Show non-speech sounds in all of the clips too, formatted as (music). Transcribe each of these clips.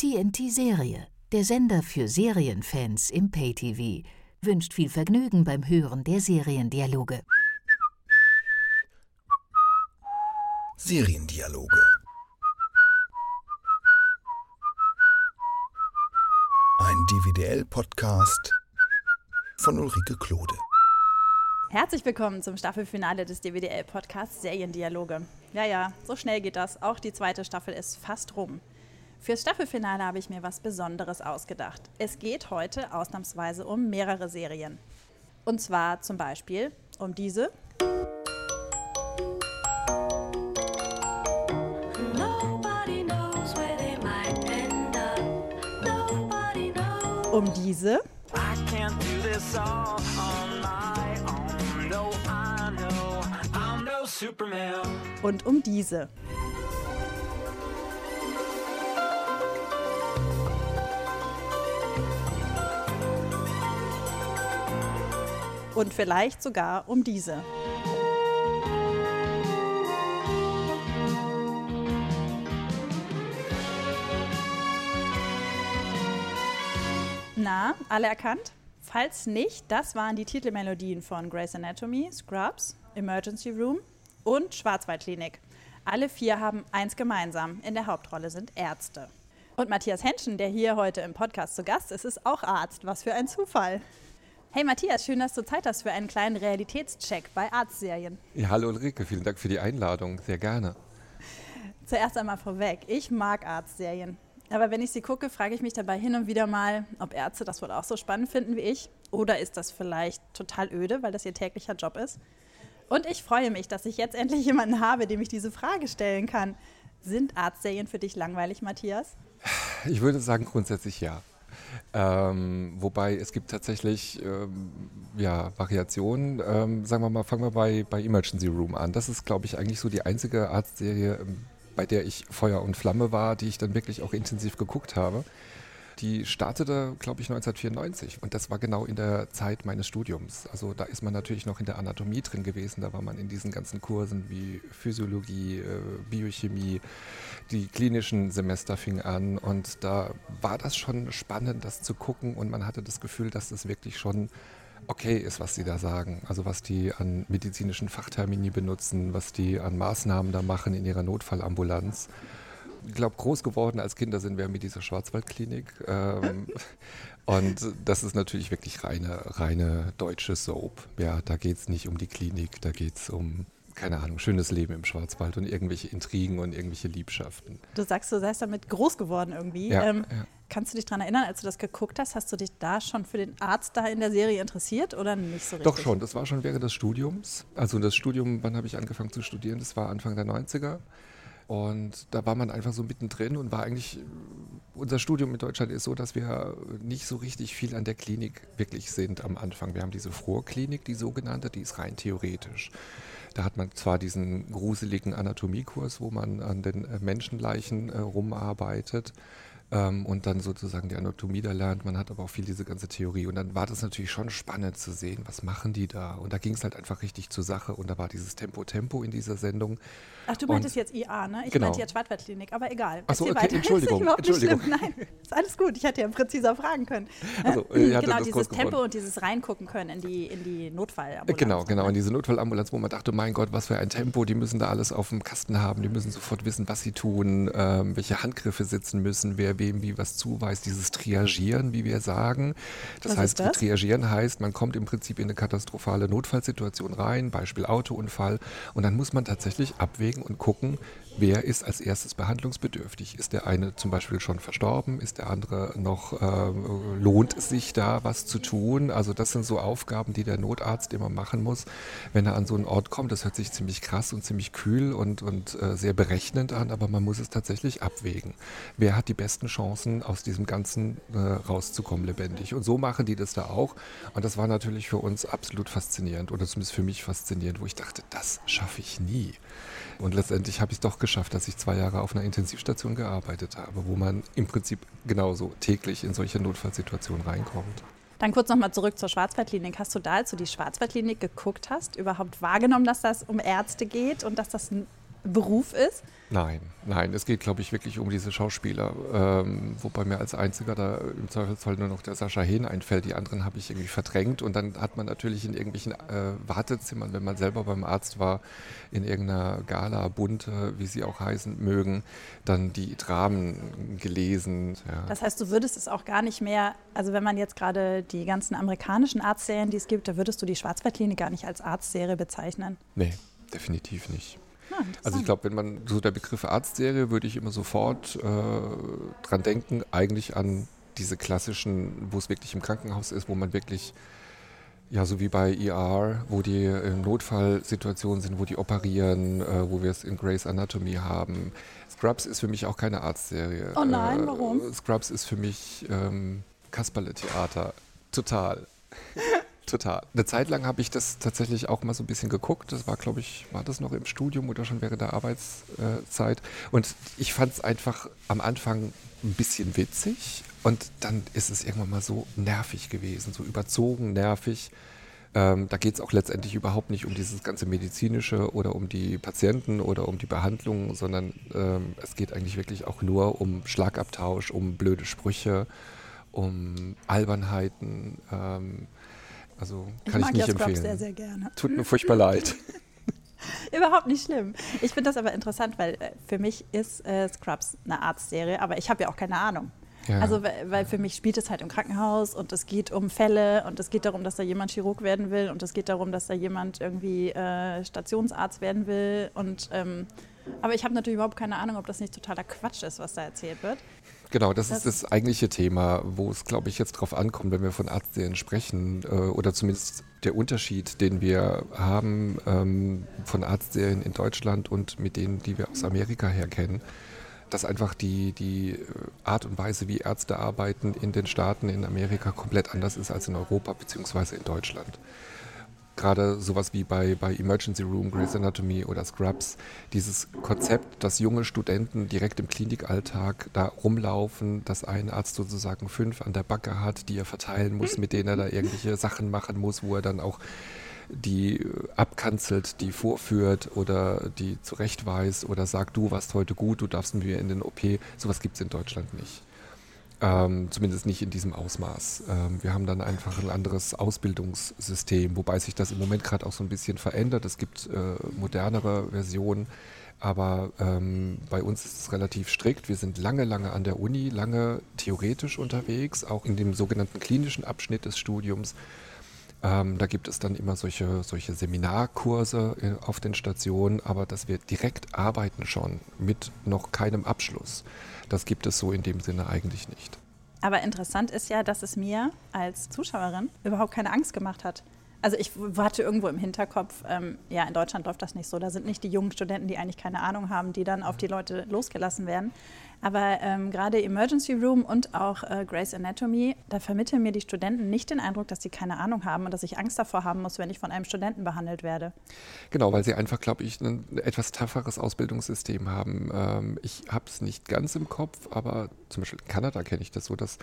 TNT Serie, der Sender für Serienfans im Pay-TV, wünscht viel Vergnügen beim Hören der Seriendialoge. Seriendialoge. Ein DVDL-Podcast von Ulrike Klode. Herzlich willkommen zum Staffelfinale des DWDL-Podcasts Seriendialoge. Ja, ja, so schnell geht das. Auch die zweite Staffel ist fast rum. Fürs Staffelfinale habe ich mir was Besonderes ausgedacht. Es geht heute ausnahmsweise um mehrere Serien. Und zwar zum Beispiel um diese. Um diese. Und um diese. Und vielleicht sogar um diese. Na, alle erkannt? Falls nicht, das waren die Titelmelodien von Grey's Anatomy, Scrubs, Emergency Room und Schwarzwaldklinik. Alle vier haben eins gemeinsam. In der Hauptrolle sind Ärzte. Und Matthias Henschen, der hier heute im Podcast zu Gast ist, ist auch Arzt. Was für ein Zufall. Hey Matthias, schön, dass du Zeit hast für einen kleinen Realitätscheck bei Arztserien. Ja, hallo Ulrike, vielen Dank für die Einladung, sehr gerne. Zuerst einmal vorweg, ich mag Arztserien. Aber wenn ich sie gucke, frage ich mich dabei hin und wieder mal, ob Ärzte das wohl auch so spannend finden wie ich. Oder ist das vielleicht total öde, weil das ihr täglicher Job ist? Und ich freue mich, dass ich jetzt endlich jemanden habe, dem ich diese Frage stellen kann. Sind Arztserien für dich langweilig, Matthias? Ich würde sagen grundsätzlich ja. Ähm, wobei es gibt tatsächlich ähm, ja, Variationen. Ähm, sagen wir mal, fangen wir bei, bei Emergency Room an. Das ist, glaube ich, eigentlich so die einzige Arztserie, ähm, bei der ich Feuer und Flamme war, die ich dann wirklich auch intensiv geguckt habe. Die startete, glaube ich, 1994 und das war genau in der Zeit meines Studiums. Also da ist man natürlich noch in der Anatomie drin gewesen, da war man in diesen ganzen Kursen wie Physiologie, äh, Biochemie, die klinischen Semester fingen an. Und da war das schon spannend, das zu gucken. Und man hatte das Gefühl, dass das wirklich schon okay ist, was sie da sagen. Also was die an medizinischen Fachtermini benutzen, was die an Maßnahmen da machen in ihrer Notfallambulanz ich glaube, groß geworden als Kinder sind wir mit dieser Schwarzwaldklinik. Ähm, (laughs) und das ist natürlich wirklich reine, reine deutsche Soap. Ja, da geht es nicht um die Klinik, da geht es um keine Ahnung, schönes Leben im Schwarzwald und irgendwelche Intrigen und irgendwelche Liebschaften. Du sagst, du seist damit groß geworden irgendwie. Ja, ähm, ja. Kannst du dich daran erinnern, als du das geguckt hast, hast du dich da schon für den Arzt da in der Serie interessiert oder nicht so richtig? Doch schon, das war schon während des Studiums. Also das Studium, wann habe ich angefangen zu studieren? Das war Anfang der 90er. Und da war man einfach so mittendrin und war eigentlich, unser Studium in Deutschland ist so, dass wir nicht so richtig viel an der Klinik wirklich sind am Anfang. Wir haben diese Vorklinik, die sogenannte, die ist rein theoretisch. Da hat man zwar diesen gruseligen Anatomiekurs, wo man an den Menschenleichen äh, rumarbeitet, ähm, und dann sozusagen die Anatomie da lernt. Man hat aber auch viel diese ganze Theorie. Und dann war das natürlich schon spannend zu sehen, was machen die da. Und da ging es halt einfach richtig zur Sache. Und da war dieses Tempo-Tempo in dieser Sendung. Ach, du meintest jetzt IA, ne? Ich genau. meinte jetzt Schwarzwaldklinik, aber egal. Achso, okay, weiter. Entschuldigung. (laughs) Ist Entschuldigung. (laughs) Nein, ist alles gut. Ich hätte ja präziser fragen können. Also, äh, genau, dieses Tempo und dieses reingucken können in die, in die Notfallambulanz. Genau, genau, in diese Notfallambulanz, wo man dachte, mein Gott, was für ein Tempo, die müssen da alles auf dem Kasten haben, die müssen sofort wissen, was sie tun, ähm, welche Handgriffe sitzen müssen, wer wem wie was zuweist, dieses Triagieren, wie wir sagen. Das was heißt, das? Triagieren heißt, man kommt im Prinzip in eine katastrophale Notfallsituation rein, Beispiel Autounfall, und dann muss man tatsächlich abwägen und gucken, wer ist als erstes behandlungsbedürftig? Ist der eine zum Beispiel schon verstorben? Ist der andere noch, äh, lohnt es sich da was zu tun? Also das sind so Aufgaben, die der Notarzt immer machen muss, wenn er an so einen Ort kommt. Das hört sich ziemlich krass und ziemlich kühl und, und äh, sehr berechnend an, aber man muss es tatsächlich abwägen. Wer hat die besten Chancen, aus diesem Ganzen äh, rauszukommen lebendig? Und so machen die das da auch. Und das war natürlich für uns absolut faszinierend oder zumindest für mich faszinierend, wo ich dachte, das schaffe ich nie. Und letztendlich habe ich es doch geschafft, dass ich zwei Jahre auf einer Intensivstation gearbeitet habe, wo man im Prinzip genauso täglich in solche Notfallsituationen reinkommt. Dann kurz nochmal zurück zur Schwarzwaldklinik. Hast du da, als du die Schwarzwaldklinik geguckt hast, überhaupt wahrgenommen, dass das um Ärzte geht und dass das Beruf ist? Nein, nein, es geht, glaube ich, wirklich um diese Schauspieler. Ähm, wobei mir als einziger da im Zweifelsfall nur noch der Sascha Hehn einfällt. Die anderen habe ich irgendwie verdrängt. Und dann hat man natürlich in irgendwelchen äh, Wartezimmern, wenn man selber beim Arzt war, in irgendeiner Gala, bunte, wie sie auch heißen mögen, dann die Dramen gelesen. Ja. Das heißt, du würdest es auch gar nicht mehr, also wenn man jetzt gerade die ganzen amerikanischen Arztserien, die es gibt, da würdest du die Schwarzwaldklinik gar nicht als Arztserie bezeichnen? Nee, definitiv nicht. Ah, also ich glaube, wenn man so der Begriff Arztserie, würde ich immer sofort äh, dran denken, eigentlich an diese klassischen, wo es wirklich im Krankenhaus ist, wo man wirklich, ja, so wie bei ER, wo die in Notfallsituationen sind, wo die operieren, äh, wo wir es in Grey's Anatomy haben. Scrubs ist für mich auch keine Arztserie. Oh nein, äh, warum? Scrubs ist für mich ähm, Kasperle-Theater. Total. (laughs) Total. Eine Zeit lang habe ich das tatsächlich auch mal so ein bisschen geguckt. Das war, glaube ich, war das noch im Studium oder schon während der Arbeitszeit. Und ich fand es einfach am Anfang ein bisschen witzig. Und dann ist es irgendwann mal so nervig gewesen, so überzogen, nervig. Ähm, da geht es auch letztendlich überhaupt nicht um dieses ganze medizinische oder um die Patienten oder um die Behandlung, sondern ähm, es geht eigentlich wirklich auch nur um Schlagabtausch, um blöde Sprüche, um Albernheiten. Ähm, also kann ich, ich nicht empfehlen. sehr, sehr gerne. Tut mir furchtbar (laughs) leid. (laughs) Überhaupt nicht schlimm. Ich finde das aber interessant, weil äh, für mich ist äh, Scrubs eine Arztserie, aber ich habe ja auch keine Ahnung. Ja. Also, weil für mich spielt es halt im Krankenhaus und es geht um Fälle und es geht darum, dass da jemand Chirurg werden will und es geht darum, dass da jemand irgendwie äh, Stationsarzt werden will. Und, ähm, aber ich habe natürlich überhaupt keine Ahnung, ob das nicht totaler Quatsch ist, was da erzählt wird. Genau, das, das ist das eigentliche Thema, wo es, glaube ich, jetzt drauf ankommt, wenn wir von Arztserien sprechen, äh, oder zumindest der Unterschied, den wir haben ähm, von Arztserien in Deutschland und mit denen, die wir aus Amerika her kennen, dass einfach die, die äh, Art und Weise, wie Ärzte arbeiten in den Staaten in Amerika komplett anders ist als in Europa bzw. in Deutschland gerade sowas wie bei, bei Emergency Room, Grey's Anatomy oder Scrubs, dieses Konzept, dass junge Studenten direkt im Klinikalltag da rumlaufen, dass ein Arzt sozusagen fünf an der Backe hat, die er verteilen muss, mit denen er da irgendwelche Sachen machen muss, wo er dann auch die abkanzelt, die vorführt oder die zurechtweist oder sagt, du warst heute gut, du darfst mir in den OP. Sowas gibt es in Deutschland nicht. Ähm, zumindest nicht in diesem Ausmaß. Ähm, wir haben dann einfach ein anderes Ausbildungssystem, wobei sich das im Moment gerade auch so ein bisschen verändert. Es gibt äh, modernere Versionen, aber ähm, bei uns ist es relativ strikt. Wir sind lange, lange an der Uni, lange theoretisch unterwegs, auch in dem sogenannten klinischen Abschnitt des Studiums. Ähm, da gibt es dann immer solche, solche Seminarkurse äh, auf den Stationen, aber dass wir direkt arbeiten schon mit noch keinem Abschluss. Das gibt es so in dem Sinne eigentlich nicht. Aber interessant ist ja, dass es mir als Zuschauerin überhaupt keine Angst gemacht hat. Also ich hatte irgendwo im Hinterkopf, ähm, ja, in Deutschland läuft das nicht so. Da sind nicht die jungen Studenten, die eigentlich keine Ahnung haben, die dann auf die Leute losgelassen werden. Aber ähm, gerade Emergency Room und auch äh, Grey's Anatomy, da vermitteln mir die Studenten nicht den Eindruck, dass sie keine Ahnung haben und dass ich Angst davor haben muss, wenn ich von einem Studenten behandelt werde. Genau, weil sie einfach, glaube ich, ein etwas tafferes Ausbildungssystem haben. Ähm, ich habe es nicht ganz im Kopf, aber zum Beispiel in Kanada kenne ich das so, dass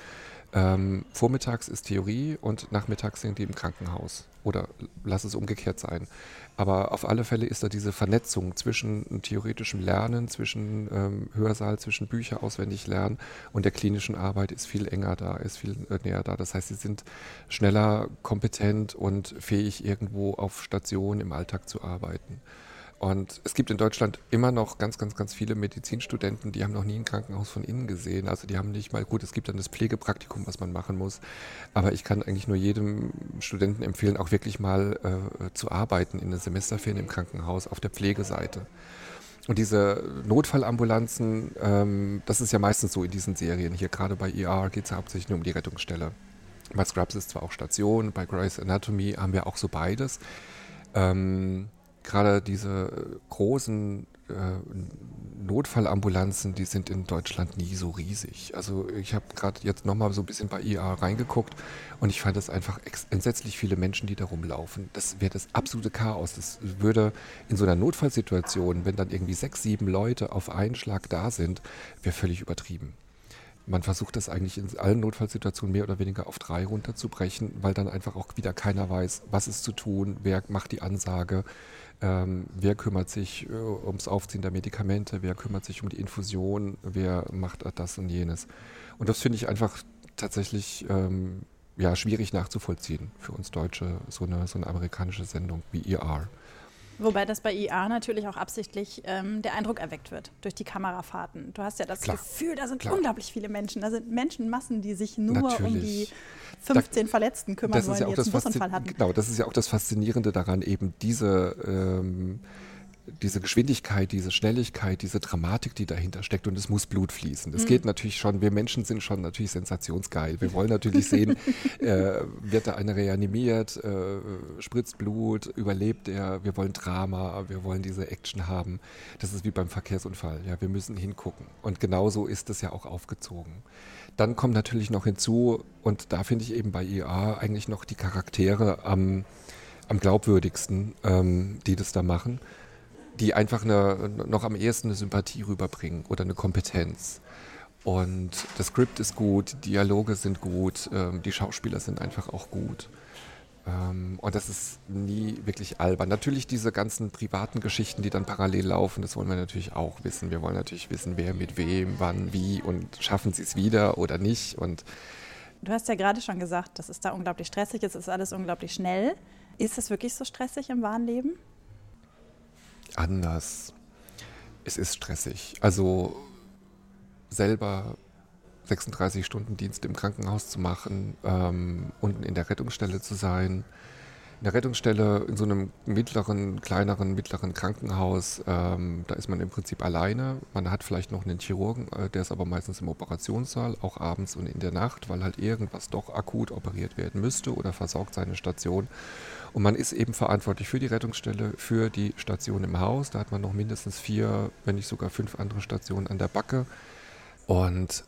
ähm, vormittags ist Theorie und nachmittags sind die im Krankenhaus. Oder lass es umgekehrt sein. Aber auf alle Fälle ist da diese Vernetzung zwischen theoretischem Lernen, zwischen ähm, Hörsaal, zwischen Bücher auswendig lernen und der klinischen Arbeit ist viel enger da, ist viel äh, näher da. Das heißt, sie sind schneller kompetent und fähig, irgendwo auf Station im Alltag zu arbeiten. Und es gibt in Deutschland immer noch ganz, ganz, ganz viele Medizinstudenten, die haben noch nie ein Krankenhaus von innen gesehen. Also die haben nicht mal, gut, es gibt dann das Pflegepraktikum, was man machen muss. Aber ich kann eigentlich nur jedem Studenten empfehlen, auch wirklich mal äh, zu arbeiten in der Semesterferien im Krankenhaus auf der Pflegeseite. Und diese Notfallambulanzen, ähm, das ist ja meistens so in diesen Serien. Hier gerade bei ER geht es hauptsächlich nur um die Rettungsstelle. Bei Scrubs ist zwar auch Station, bei Grey's Anatomy haben wir auch so beides. Ähm, gerade diese großen äh, Notfallambulanzen, die sind in Deutschland nie so riesig. Also ich habe gerade jetzt nochmal so ein bisschen bei IA reingeguckt und ich fand es einfach entsetzlich viele Menschen, die da rumlaufen. Das wäre das absolute Chaos. Das würde in so einer Notfallsituation, wenn dann irgendwie sechs, sieben Leute auf einen Schlag da sind, wäre völlig übertrieben. man versucht das eigentlich in allen Notfallsituationen mehr oder weniger auf drei runterzubrechen, weil dann einfach auch wieder keiner weiß, was ist zu tun, wer macht die Ansage, ähm, wer kümmert sich äh, ums Aufziehen der Medikamente, wer kümmert sich um die Infusion, wer macht das und jenes. Und das finde ich einfach tatsächlich ähm, ja, schwierig nachzuvollziehen für uns Deutsche, so eine, so eine amerikanische Sendung wie ER. Wobei das bei IA natürlich auch absichtlich ähm, der Eindruck erweckt wird durch die Kamerafahrten. Du hast ja das Klar. Gefühl, da sind Klar. unglaublich viele Menschen. Da sind Menschenmassen, die sich nur natürlich. um die 15 da, Verletzten kümmern wollen, ja die jetzt einen Busunfall hatten. Genau, das ist ja auch das Faszinierende daran, eben diese ähm, diese Geschwindigkeit, diese Schnelligkeit, diese Dramatik, die dahinter steckt und es muss Blut fließen. Es mhm. geht natürlich schon, wir Menschen sind schon natürlich sensationsgeil. Wir wollen natürlich (laughs) sehen, äh, wird da einer reanimiert, äh, spritzt Blut, überlebt er, wir wollen Drama, wir wollen diese Action haben. Das ist wie beim Verkehrsunfall, ja, wir müssen hingucken. Und genauso ist es ja auch aufgezogen. Dann kommt natürlich noch hinzu, und da finde ich eben bei IA eigentlich noch die Charaktere am, am glaubwürdigsten, ähm, die das da machen die einfach eine, noch am ehesten eine Sympathie rüberbringen oder eine Kompetenz. Und das Skript ist gut, die Dialoge sind gut, ähm, die Schauspieler sind einfach auch gut. Ähm, und das ist nie wirklich albern. Natürlich diese ganzen privaten Geschichten, die dann parallel laufen, das wollen wir natürlich auch wissen. Wir wollen natürlich wissen, wer mit wem, wann, wie und schaffen sie es wieder oder nicht. Und du hast ja gerade schon gesagt, dass es da unglaublich stressig ist, es ist alles unglaublich schnell. Ist es wirklich so stressig im wahren Leben? Anders. Es ist stressig. Also selber 36 Stunden Dienst im Krankenhaus zu machen, ähm, unten in der Rettungsstelle zu sein. In der Rettungsstelle in so einem mittleren, kleineren, mittleren Krankenhaus, ähm, da ist man im Prinzip alleine. Man hat vielleicht noch einen Chirurgen, äh, der ist aber meistens im Operationssaal, auch abends und in der Nacht, weil halt irgendwas doch akut operiert werden müsste oder versorgt seine Station. Und man ist eben verantwortlich für die Rettungsstelle, für die Station im Haus. Da hat man noch mindestens vier, wenn nicht sogar fünf andere Stationen an der Backe. Und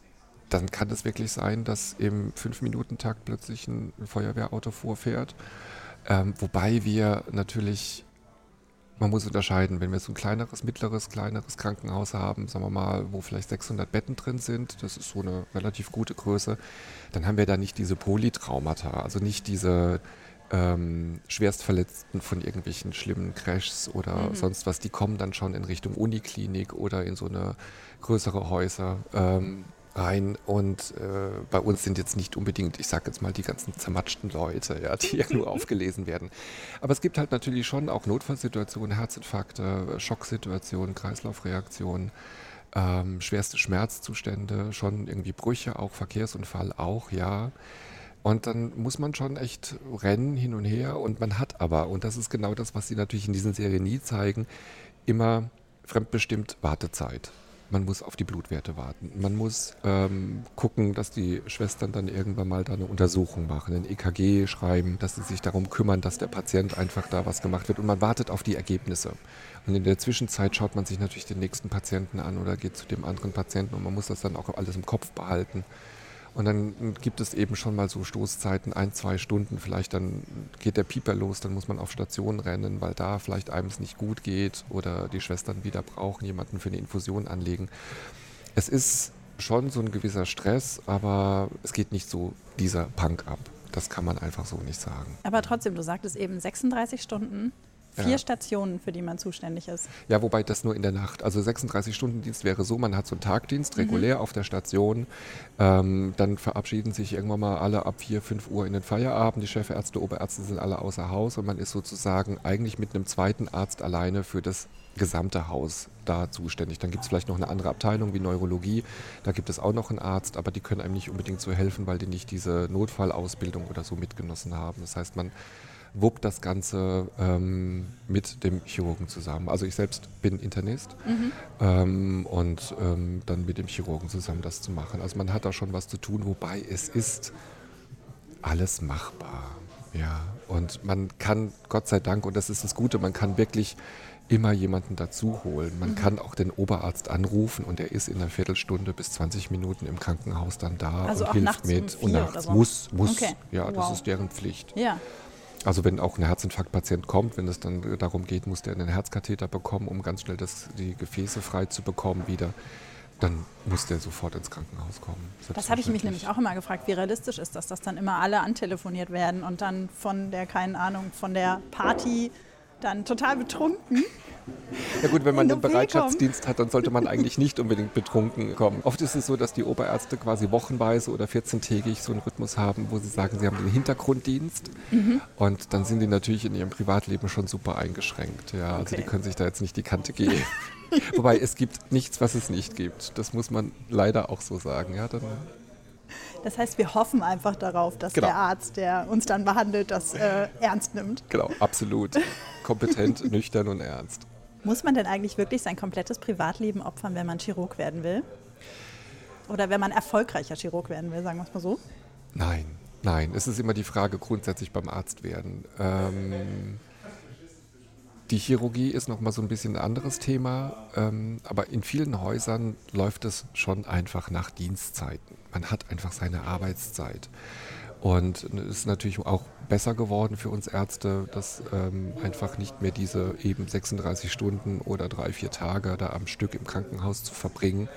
dann kann es wirklich sein, dass im Fünf-Minuten-Takt plötzlich ein Feuerwehrauto vorfährt. Ähm, wobei wir natürlich, man muss unterscheiden, wenn wir so ein kleineres, mittleres, kleineres Krankenhaus haben, sagen wir mal, wo vielleicht 600 Betten drin sind, das ist so eine relativ gute Größe, dann haben wir da nicht diese Polytraumata, also nicht diese ähm, Schwerstverletzten von irgendwelchen schlimmen Crashs oder mhm. sonst was, die kommen dann schon in Richtung Uniklinik oder in so eine größere Häuser ähm, rein. Und äh, bei uns sind jetzt nicht unbedingt, ich sage jetzt mal, die ganzen zermatschten Leute, ja, die irgendwo (laughs) aufgelesen werden. Aber es gibt halt natürlich schon auch Notfallsituationen, Herzinfarkte, Schocksituationen, Kreislaufreaktionen. Ähm, schwerste Schmerzzustände, schon irgendwie Brüche, auch Verkehrsunfall, auch ja. Und dann muss man schon echt rennen hin und her. Und man hat aber, und das ist genau das, was sie natürlich in diesen Serien nie zeigen, immer fremdbestimmt Wartezeit. Man muss auf die Blutwerte warten. Man muss ähm, gucken, dass die Schwestern dann irgendwann mal da eine Untersuchung machen, ein EKG schreiben, dass sie sich darum kümmern, dass der Patient einfach da was gemacht wird. Und man wartet auf die Ergebnisse. Und in der Zwischenzeit schaut man sich natürlich den nächsten Patienten an oder geht zu dem anderen Patienten und man muss das dann auch alles im Kopf behalten. Und dann gibt es eben schon mal so Stoßzeiten, ein, zwei Stunden. Vielleicht dann geht der Pieper los, dann muss man auf Station rennen, weil da vielleicht einem es nicht gut geht oder die Schwestern wieder brauchen, jemanden für eine Infusion anlegen. Es ist schon so ein gewisser Stress, aber es geht nicht so dieser Punk ab. Das kann man einfach so nicht sagen. Aber trotzdem, du sagtest eben 36 Stunden Vier ja. Stationen, für die man zuständig ist. Ja, wobei das nur in der Nacht. Also 36-Stunden-Dienst wäre so, man hat so einen Tagdienst mhm. regulär mhm. auf der Station. Ähm, dann verabschieden sich irgendwann mal alle ab 4, 5 Uhr in den Feierabend. Die Chefärzte, Oberärzte sind alle außer Haus und man ist sozusagen eigentlich mit einem zweiten Arzt alleine für das gesamte Haus da zuständig. Dann gibt es vielleicht noch eine andere Abteilung wie Neurologie. Da gibt es auch noch einen Arzt, aber die können einem nicht unbedingt so helfen, weil die nicht diese Notfallausbildung oder so mitgenossen haben. Das heißt, man wuppt das Ganze ähm, mit dem Chirurgen zusammen. Also ich selbst bin Internist mhm. ähm, und ähm, dann mit dem Chirurgen zusammen das zu machen. Also man hat da schon was zu tun, wobei es ist alles machbar. Ja, und man kann, Gott sei Dank, und das ist das Gute, man kann wirklich immer jemanden dazu holen. Man mhm. kann auch den Oberarzt anrufen und er ist in einer Viertelstunde bis 20 Minuten im Krankenhaus dann da also und hilft mit. Um und nachts muss, muss. Okay. Ja, wow. das ist deren Pflicht. Ja. Also wenn auch ein Herzinfarktpatient kommt, wenn es dann darum geht, muss der einen Herzkatheter bekommen, um ganz schnell das, die Gefäße frei zu bekommen wieder. dann muss der sofort ins Krankenhaus kommen. Das habe ich mich nämlich auch immer gefragt, wie realistisch ist das, dass dann immer alle antelefoniert werden und dann von der, keine Ahnung, von der Party dann total betrunken. Ja gut, wenn man den Bereitschaftsdienst hat, dann sollte man eigentlich nicht unbedingt betrunken kommen. Oft ist es so, dass die Oberärzte quasi wochenweise oder 14-tägig so einen Rhythmus haben, wo sie sagen, sie haben den Hintergrunddienst mhm. und dann sind die natürlich in ihrem Privatleben schon super eingeschränkt. Ja, also okay. die können sich da jetzt nicht die Kante geben. (laughs) Wobei es gibt nichts, was es nicht gibt. Das muss man leider auch so sagen. Ja, dann das heißt, wir hoffen einfach darauf, dass genau. der Arzt, der uns dann behandelt, das äh, ernst nimmt. Genau, absolut. Kompetent, (laughs) nüchtern und ernst. Muss man denn eigentlich wirklich sein komplettes Privatleben opfern, wenn man Chirurg werden will? Oder wenn man erfolgreicher Chirurg werden will, sagen wir es mal so? Nein, nein. Es ist immer die Frage grundsätzlich beim Arzt werden. Ähm, die Chirurgie ist nochmal so ein bisschen ein anderes Thema, ähm, aber in vielen Häusern läuft es schon einfach nach Dienstzeiten. Man hat einfach seine Arbeitszeit. Und es ist natürlich auch besser geworden für uns Ärzte, dass ähm, einfach nicht mehr diese eben 36 Stunden oder drei, vier Tage da am Stück im Krankenhaus zu verbringen,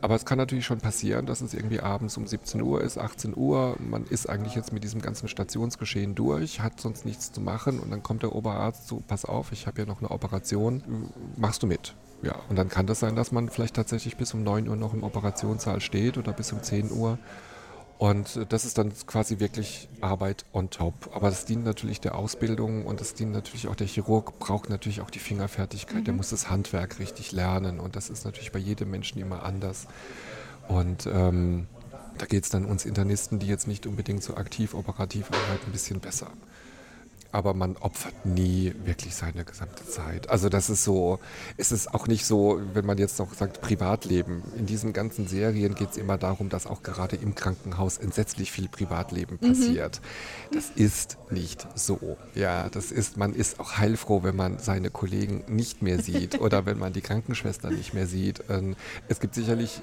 aber es kann natürlich schon passieren, dass es irgendwie abends um 17 Uhr ist, 18 Uhr. Man ist eigentlich jetzt mit diesem ganzen Stationsgeschehen durch, hat sonst nichts zu machen und dann kommt der Oberarzt so, pass auf, ich habe ja noch eine Operation, machst du mit? Ja, und dann kann das sein, dass man vielleicht tatsächlich bis um 9 Uhr noch im Operationssaal steht oder bis um 10 Uhr und das ist dann quasi wirklich Arbeit on top. Aber das dient natürlich der Ausbildung und das dient natürlich auch der Chirurg, braucht natürlich auch die Fingerfertigkeit, mhm. der muss das Handwerk richtig lernen und das ist natürlich bei jedem Menschen immer anders. Und ähm, da geht es dann uns Internisten, die jetzt nicht unbedingt so aktiv operativ arbeiten, ein bisschen besser aber man opfert nie wirklich seine gesamte Zeit. Also das ist so, es ist auch nicht so, wenn man jetzt noch sagt Privatleben. In diesen ganzen Serien geht es immer darum, dass auch gerade im Krankenhaus entsetzlich viel Privatleben mhm. passiert. Mhm. Das ist nicht so. Ja, das ist, man ist auch heilfroh, wenn man seine Kollegen nicht mehr sieht (laughs) oder wenn man die Krankenschwester nicht mehr sieht. Ähm, es gibt sicherlich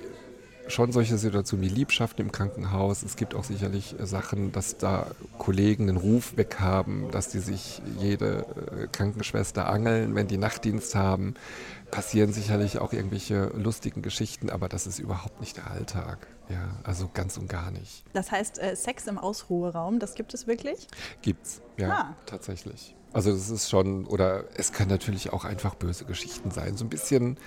schon solche Situationen wie Liebschaften im Krankenhaus. Es gibt auch sicherlich Sachen, dass da Kollegen den Ruf weg haben, dass die sich jede äh, Krankenschwester angeln, wenn die Nachtdienst haben. Passieren sicherlich auch irgendwelche lustigen Geschichten, aber das ist überhaupt nicht der Alltag. Ja, also ganz und gar nicht. Das heißt, äh, Sex im Ausruheraum, das gibt es wirklich? Gibt's, ja, ah. tatsächlich. Also das ist schon, oder es kann natürlich auch einfach böse Geschichten sein. So ein bisschen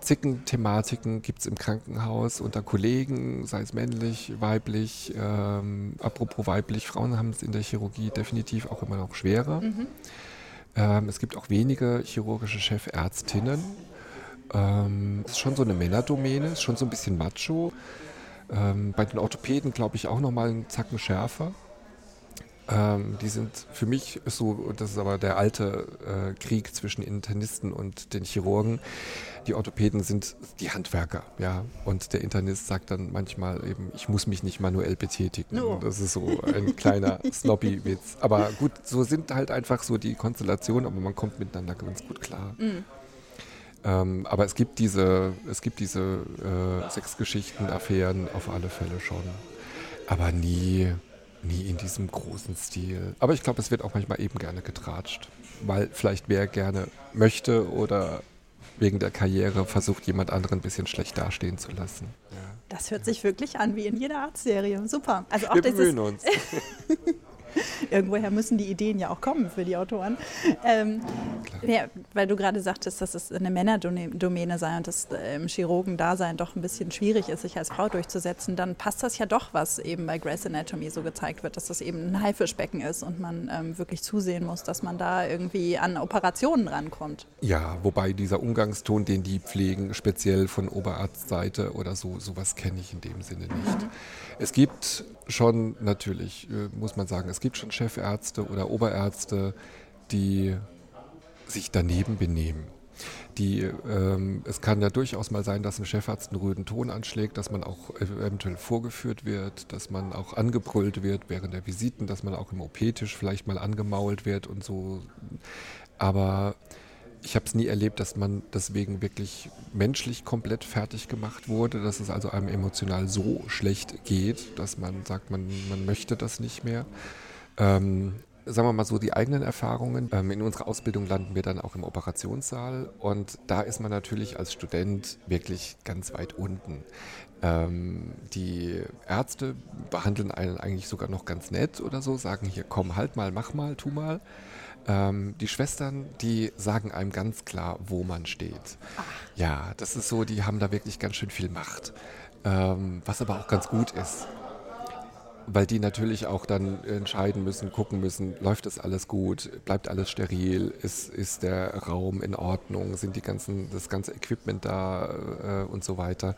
Zicken-Thematiken gibt es im Krankenhaus unter Kollegen, sei es männlich, weiblich. Ähm, apropos weiblich, Frauen haben es in der Chirurgie definitiv auch immer noch schwerer. Mhm. Ähm, es gibt auch wenige chirurgische Chefärztinnen. Ähm, es ist schon so eine Männerdomäne, ist schon so ein bisschen macho. Ähm, bei den Orthopäden glaube ich auch nochmal einen Zacken schärfer. Ähm, die sind für mich so, das ist aber der alte äh, Krieg zwischen Internisten und den Chirurgen. Die Orthopäden sind die Handwerker, ja. Und der Internist sagt dann manchmal eben, ich muss mich nicht manuell betätigen. No. Das ist so ein kleiner (laughs) Snobby-Witz. Aber gut, so sind halt einfach so die Konstellationen, aber man kommt miteinander ganz gut klar. Mm. Ähm, aber es gibt diese, es gibt diese äh, Sexgeschichten, Affären auf alle Fälle schon. Aber nie nie in diesem großen Stil. Aber ich glaube, es wird auch manchmal eben gerne getratscht, weil vielleicht wer gerne möchte oder wegen der Karriere versucht, jemand anderen ein bisschen schlecht dastehen zu lassen. Ja. Das hört sich wirklich an wie in jeder Arztserie. Super. Also auch Wir bemühen uns. (laughs) Irgendwoher müssen die Ideen ja auch kommen für die Autoren. Ähm, ja, weil du gerade sagtest, dass es eine Männerdomäne sei und dass äh, im Chirurgen-Dasein doch ein bisschen schwierig ist, sich als Frau durchzusetzen, dann passt das ja doch, was eben bei Grace Anatomy so gezeigt wird, dass das eben ein Haifischbecken ist und man ähm, wirklich zusehen muss, dass man da irgendwie an Operationen rankommt. Ja, wobei dieser Umgangston, den die pflegen, speziell von Oberarztseite oder so, sowas kenne ich in dem Sinne nicht. Mhm. Es gibt schon natürlich, äh, muss man sagen, es gibt schon Chefärzte oder Oberärzte, die sich daneben benehmen. Die, ähm, es kann ja durchaus mal sein, dass ein Chefarzt einen röden Ton anschlägt, dass man auch eventuell vorgeführt wird, dass man auch angebrüllt wird während der Visiten, dass man auch im OP-Tisch vielleicht mal angemault wird und so. Aber ich habe es nie erlebt, dass man deswegen wirklich menschlich komplett fertig gemacht wurde, dass es also einem emotional so schlecht geht, dass man sagt, man, man möchte das nicht mehr. Ähm, sagen wir mal so, die eigenen Erfahrungen. Ähm, in unserer Ausbildung landen wir dann auch im Operationssaal und da ist man natürlich als Student wirklich ganz weit unten. Ähm, die Ärzte behandeln einen eigentlich sogar noch ganz nett oder so, sagen hier, komm, halt mal, mach mal, tu mal. Ähm, die Schwestern, die sagen einem ganz klar, wo man steht. Ach. Ja, das ist so, die haben da wirklich ganz schön viel Macht. Ähm, was aber auch ganz gut ist weil die natürlich auch dann entscheiden müssen, gucken müssen, läuft das alles gut, bleibt alles steril, ist, ist der Raum in Ordnung, sind die ganzen, das ganze Equipment da äh, und so weiter.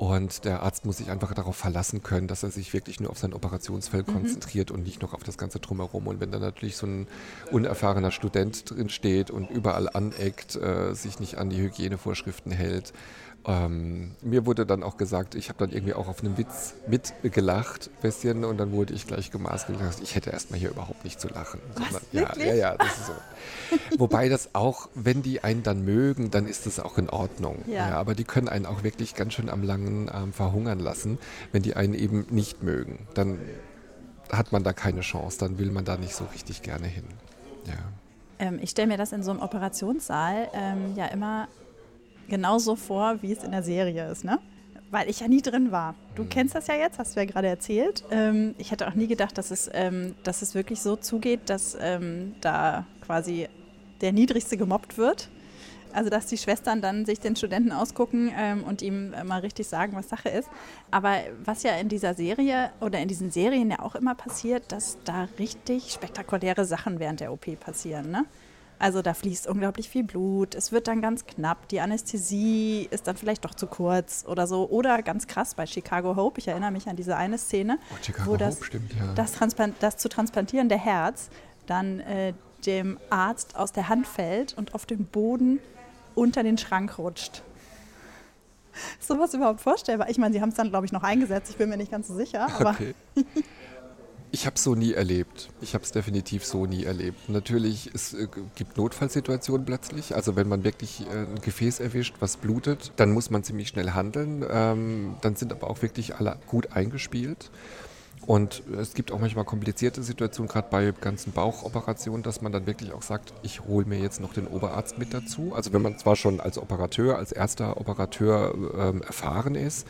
Und der Arzt muss sich einfach darauf verlassen können, dass er sich wirklich nur auf sein Operationsfeld mhm. konzentriert und nicht noch auf das ganze Drumherum. Und wenn da natürlich so ein unerfahrener Student drin steht und überall aneckt, äh, sich nicht an die Hygienevorschriften hält, ähm, mir wurde dann auch gesagt, ich habe dann irgendwie auch auf einen Witz mitgelacht, bisschen, und dann wurde ich gleich gemaßregelt. Ich hätte erstmal hier überhaupt nicht zu lachen. Was, ja, ja, ja, das ist so. (laughs) Wobei das auch, wenn die einen dann mögen, dann ist das auch in Ordnung. Ja. ja. aber die können einen auch wirklich ganz schön am langen Arm verhungern lassen, wenn die einen eben nicht mögen. Dann hat man da keine Chance, dann will man da nicht so richtig gerne hin. Ja. Ähm, ich stelle mir das in so einem Operationssaal ähm, ja immer genauso vor, wie es in der Serie ist, ne? Weil ich ja nie drin war. Du mhm. kennst das ja jetzt, hast du ja gerade erzählt. Ähm, ich hätte auch nie gedacht, dass es, ähm, dass es wirklich so zugeht, dass ähm, da quasi der Niedrigste gemobbt wird. Also, dass die Schwestern dann sich den Studenten ausgucken ähm, und ihm mal richtig sagen, was Sache ist. Aber was ja in dieser Serie oder in diesen Serien ja auch immer passiert, dass da richtig spektakuläre Sachen während der OP passieren. Ne? Also da fließt unglaublich viel Blut, es wird dann ganz knapp, die Anästhesie ist dann vielleicht doch zu kurz oder so. Oder ganz krass bei Chicago Hope, ich erinnere mich an diese eine Szene, oh, wo das, Hope, stimmt, ja. das, das, zu transplantierende Herz dann äh, dem Arzt aus der Hand fällt und auf dem Boden unter den Schrank rutscht. Ist sowas überhaupt vorstellbar? Ich meine, sie haben es dann, glaube ich, noch eingesetzt, ich bin mir nicht ganz so sicher. Aber okay. (laughs) Ich habe es so nie erlebt. Ich habe es definitiv so nie erlebt. Natürlich, es äh, gibt Notfallsituationen plötzlich. Also wenn man wirklich äh, ein Gefäß erwischt, was blutet, dann muss man ziemlich schnell handeln. Ähm, dann sind aber auch wirklich alle gut eingespielt. Und es gibt auch manchmal komplizierte Situationen, gerade bei ganzen Bauchoperationen, dass man dann wirklich auch sagt, ich hole mir jetzt noch den Oberarzt mit dazu. Also wenn man zwar schon als Operateur, als erster Operateur ähm, erfahren ist,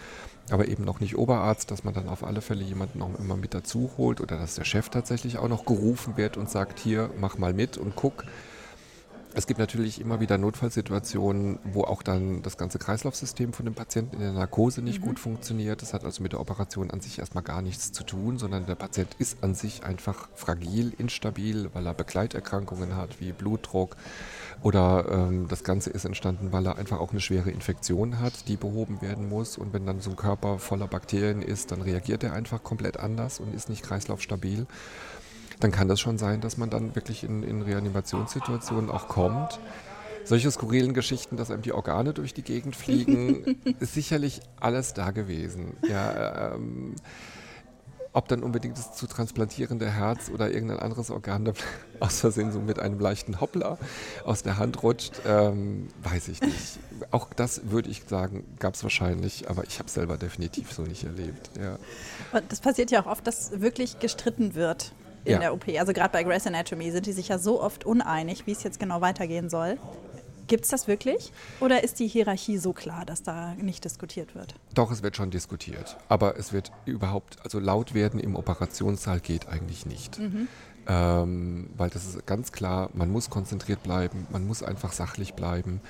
aber eben noch nicht Oberarzt, dass man dann auf alle Fälle jemanden noch immer mit dazu holt oder dass der Chef tatsächlich auch noch gerufen wird und sagt, hier, mach mal mit und guck. Es gibt natürlich immer wieder Notfallsituationen, wo auch dann das ganze Kreislaufsystem von dem Patienten in der Narkose nicht mhm. gut funktioniert. Das hat also mit der Operation an sich erstmal gar nichts zu tun, sondern der Patient ist an sich einfach fragil, instabil, weil er Begleiterkrankungen hat wie Blutdruck, oder ähm, das Ganze ist entstanden, weil er einfach auch eine schwere Infektion hat, die behoben werden muss. Und wenn dann so ein Körper voller Bakterien ist, dann reagiert er einfach komplett anders und ist nicht kreislaufstabil. Dann kann das schon sein, dass man dann wirklich in, in Reanimationssituationen auch kommt. Solche skurrilen Geschichten, dass einem die Organe durch die Gegend fliegen, (laughs) ist sicherlich alles da gewesen. Ja, ähm, ob dann unbedingt das zu transplantierende Herz oder irgendein anderes Organ da (laughs) aus Versehen so mit einem leichten Hoppler aus der Hand rutscht, ähm, weiß ich nicht. Auch das würde ich sagen, gab es wahrscheinlich, aber ich habe es selber definitiv so nicht erlebt. Ja. Und das passiert ja auch oft, dass wirklich gestritten wird in ja. der OP. Also gerade bei Grey's Anatomy sind die sich ja so oft uneinig, wie es jetzt genau weitergehen soll. Gibt es das wirklich? Oder ist die Hierarchie so klar, dass da nicht diskutiert wird? Doch, es wird schon diskutiert. Aber es wird überhaupt, also laut werden im Operationssaal geht eigentlich nicht. Mhm. Ähm, weil das ist ganz klar, man muss konzentriert bleiben, man muss einfach sachlich bleiben.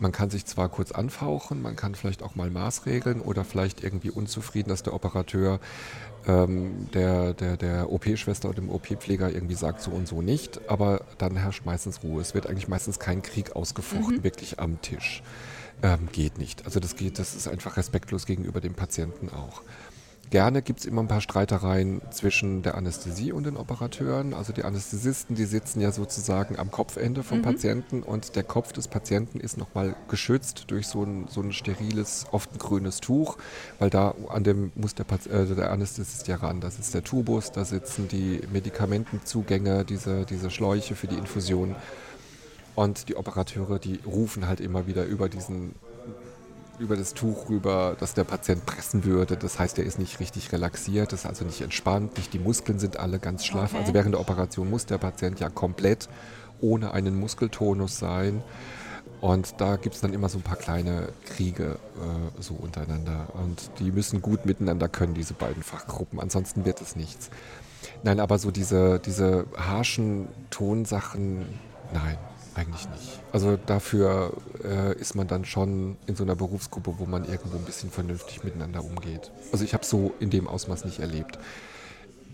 Man kann sich zwar kurz anfauchen, man kann vielleicht auch mal Maßregeln oder vielleicht irgendwie unzufrieden, dass der Operateur ähm, der, der, der OP-Schwester oder dem OP-Pfleger irgendwie sagt so und so nicht, aber dann herrscht meistens Ruhe. Es wird eigentlich meistens kein Krieg ausgefochten, mhm. wirklich am Tisch. Ähm, geht nicht. Also das geht, das ist einfach respektlos gegenüber dem Patienten auch. Gerne gibt es immer ein paar Streitereien zwischen der Anästhesie und den Operateuren. Also die Anästhesisten, die sitzen ja sozusagen am Kopfende vom mhm. Patienten und der Kopf des Patienten ist nochmal geschützt durch so ein, so ein steriles, oft ein grünes Tuch, weil da an dem muss der, äh, der Anästhesist ja ran. Das ist der Tubus, da sitzen die Medikamentenzugänge, diese, diese Schläuche für die Infusion. Und die Operateure, die rufen halt immer wieder über diesen über das Tuch rüber, das der Patient pressen würde. Das heißt, er ist nicht richtig relaxiert, ist also nicht entspannt, nicht die Muskeln sind alle ganz schlaff. Okay. Also während der Operation muss der Patient ja komplett ohne einen Muskeltonus sein. Und da gibt es dann immer so ein paar kleine Kriege äh, so untereinander. Und die müssen gut miteinander können, diese beiden Fachgruppen. Ansonsten wird es nichts. Nein, aber so diese, diese harschen Tonsachen, nein, eigentlich nicht. Also dafür äh, ist man dann schon in so einer Berufsgruppe, wo man irgendwo ein bisschen vernünftig miteinander umgeht. Also ich habe so in dem Ausmaß nicht erlebt.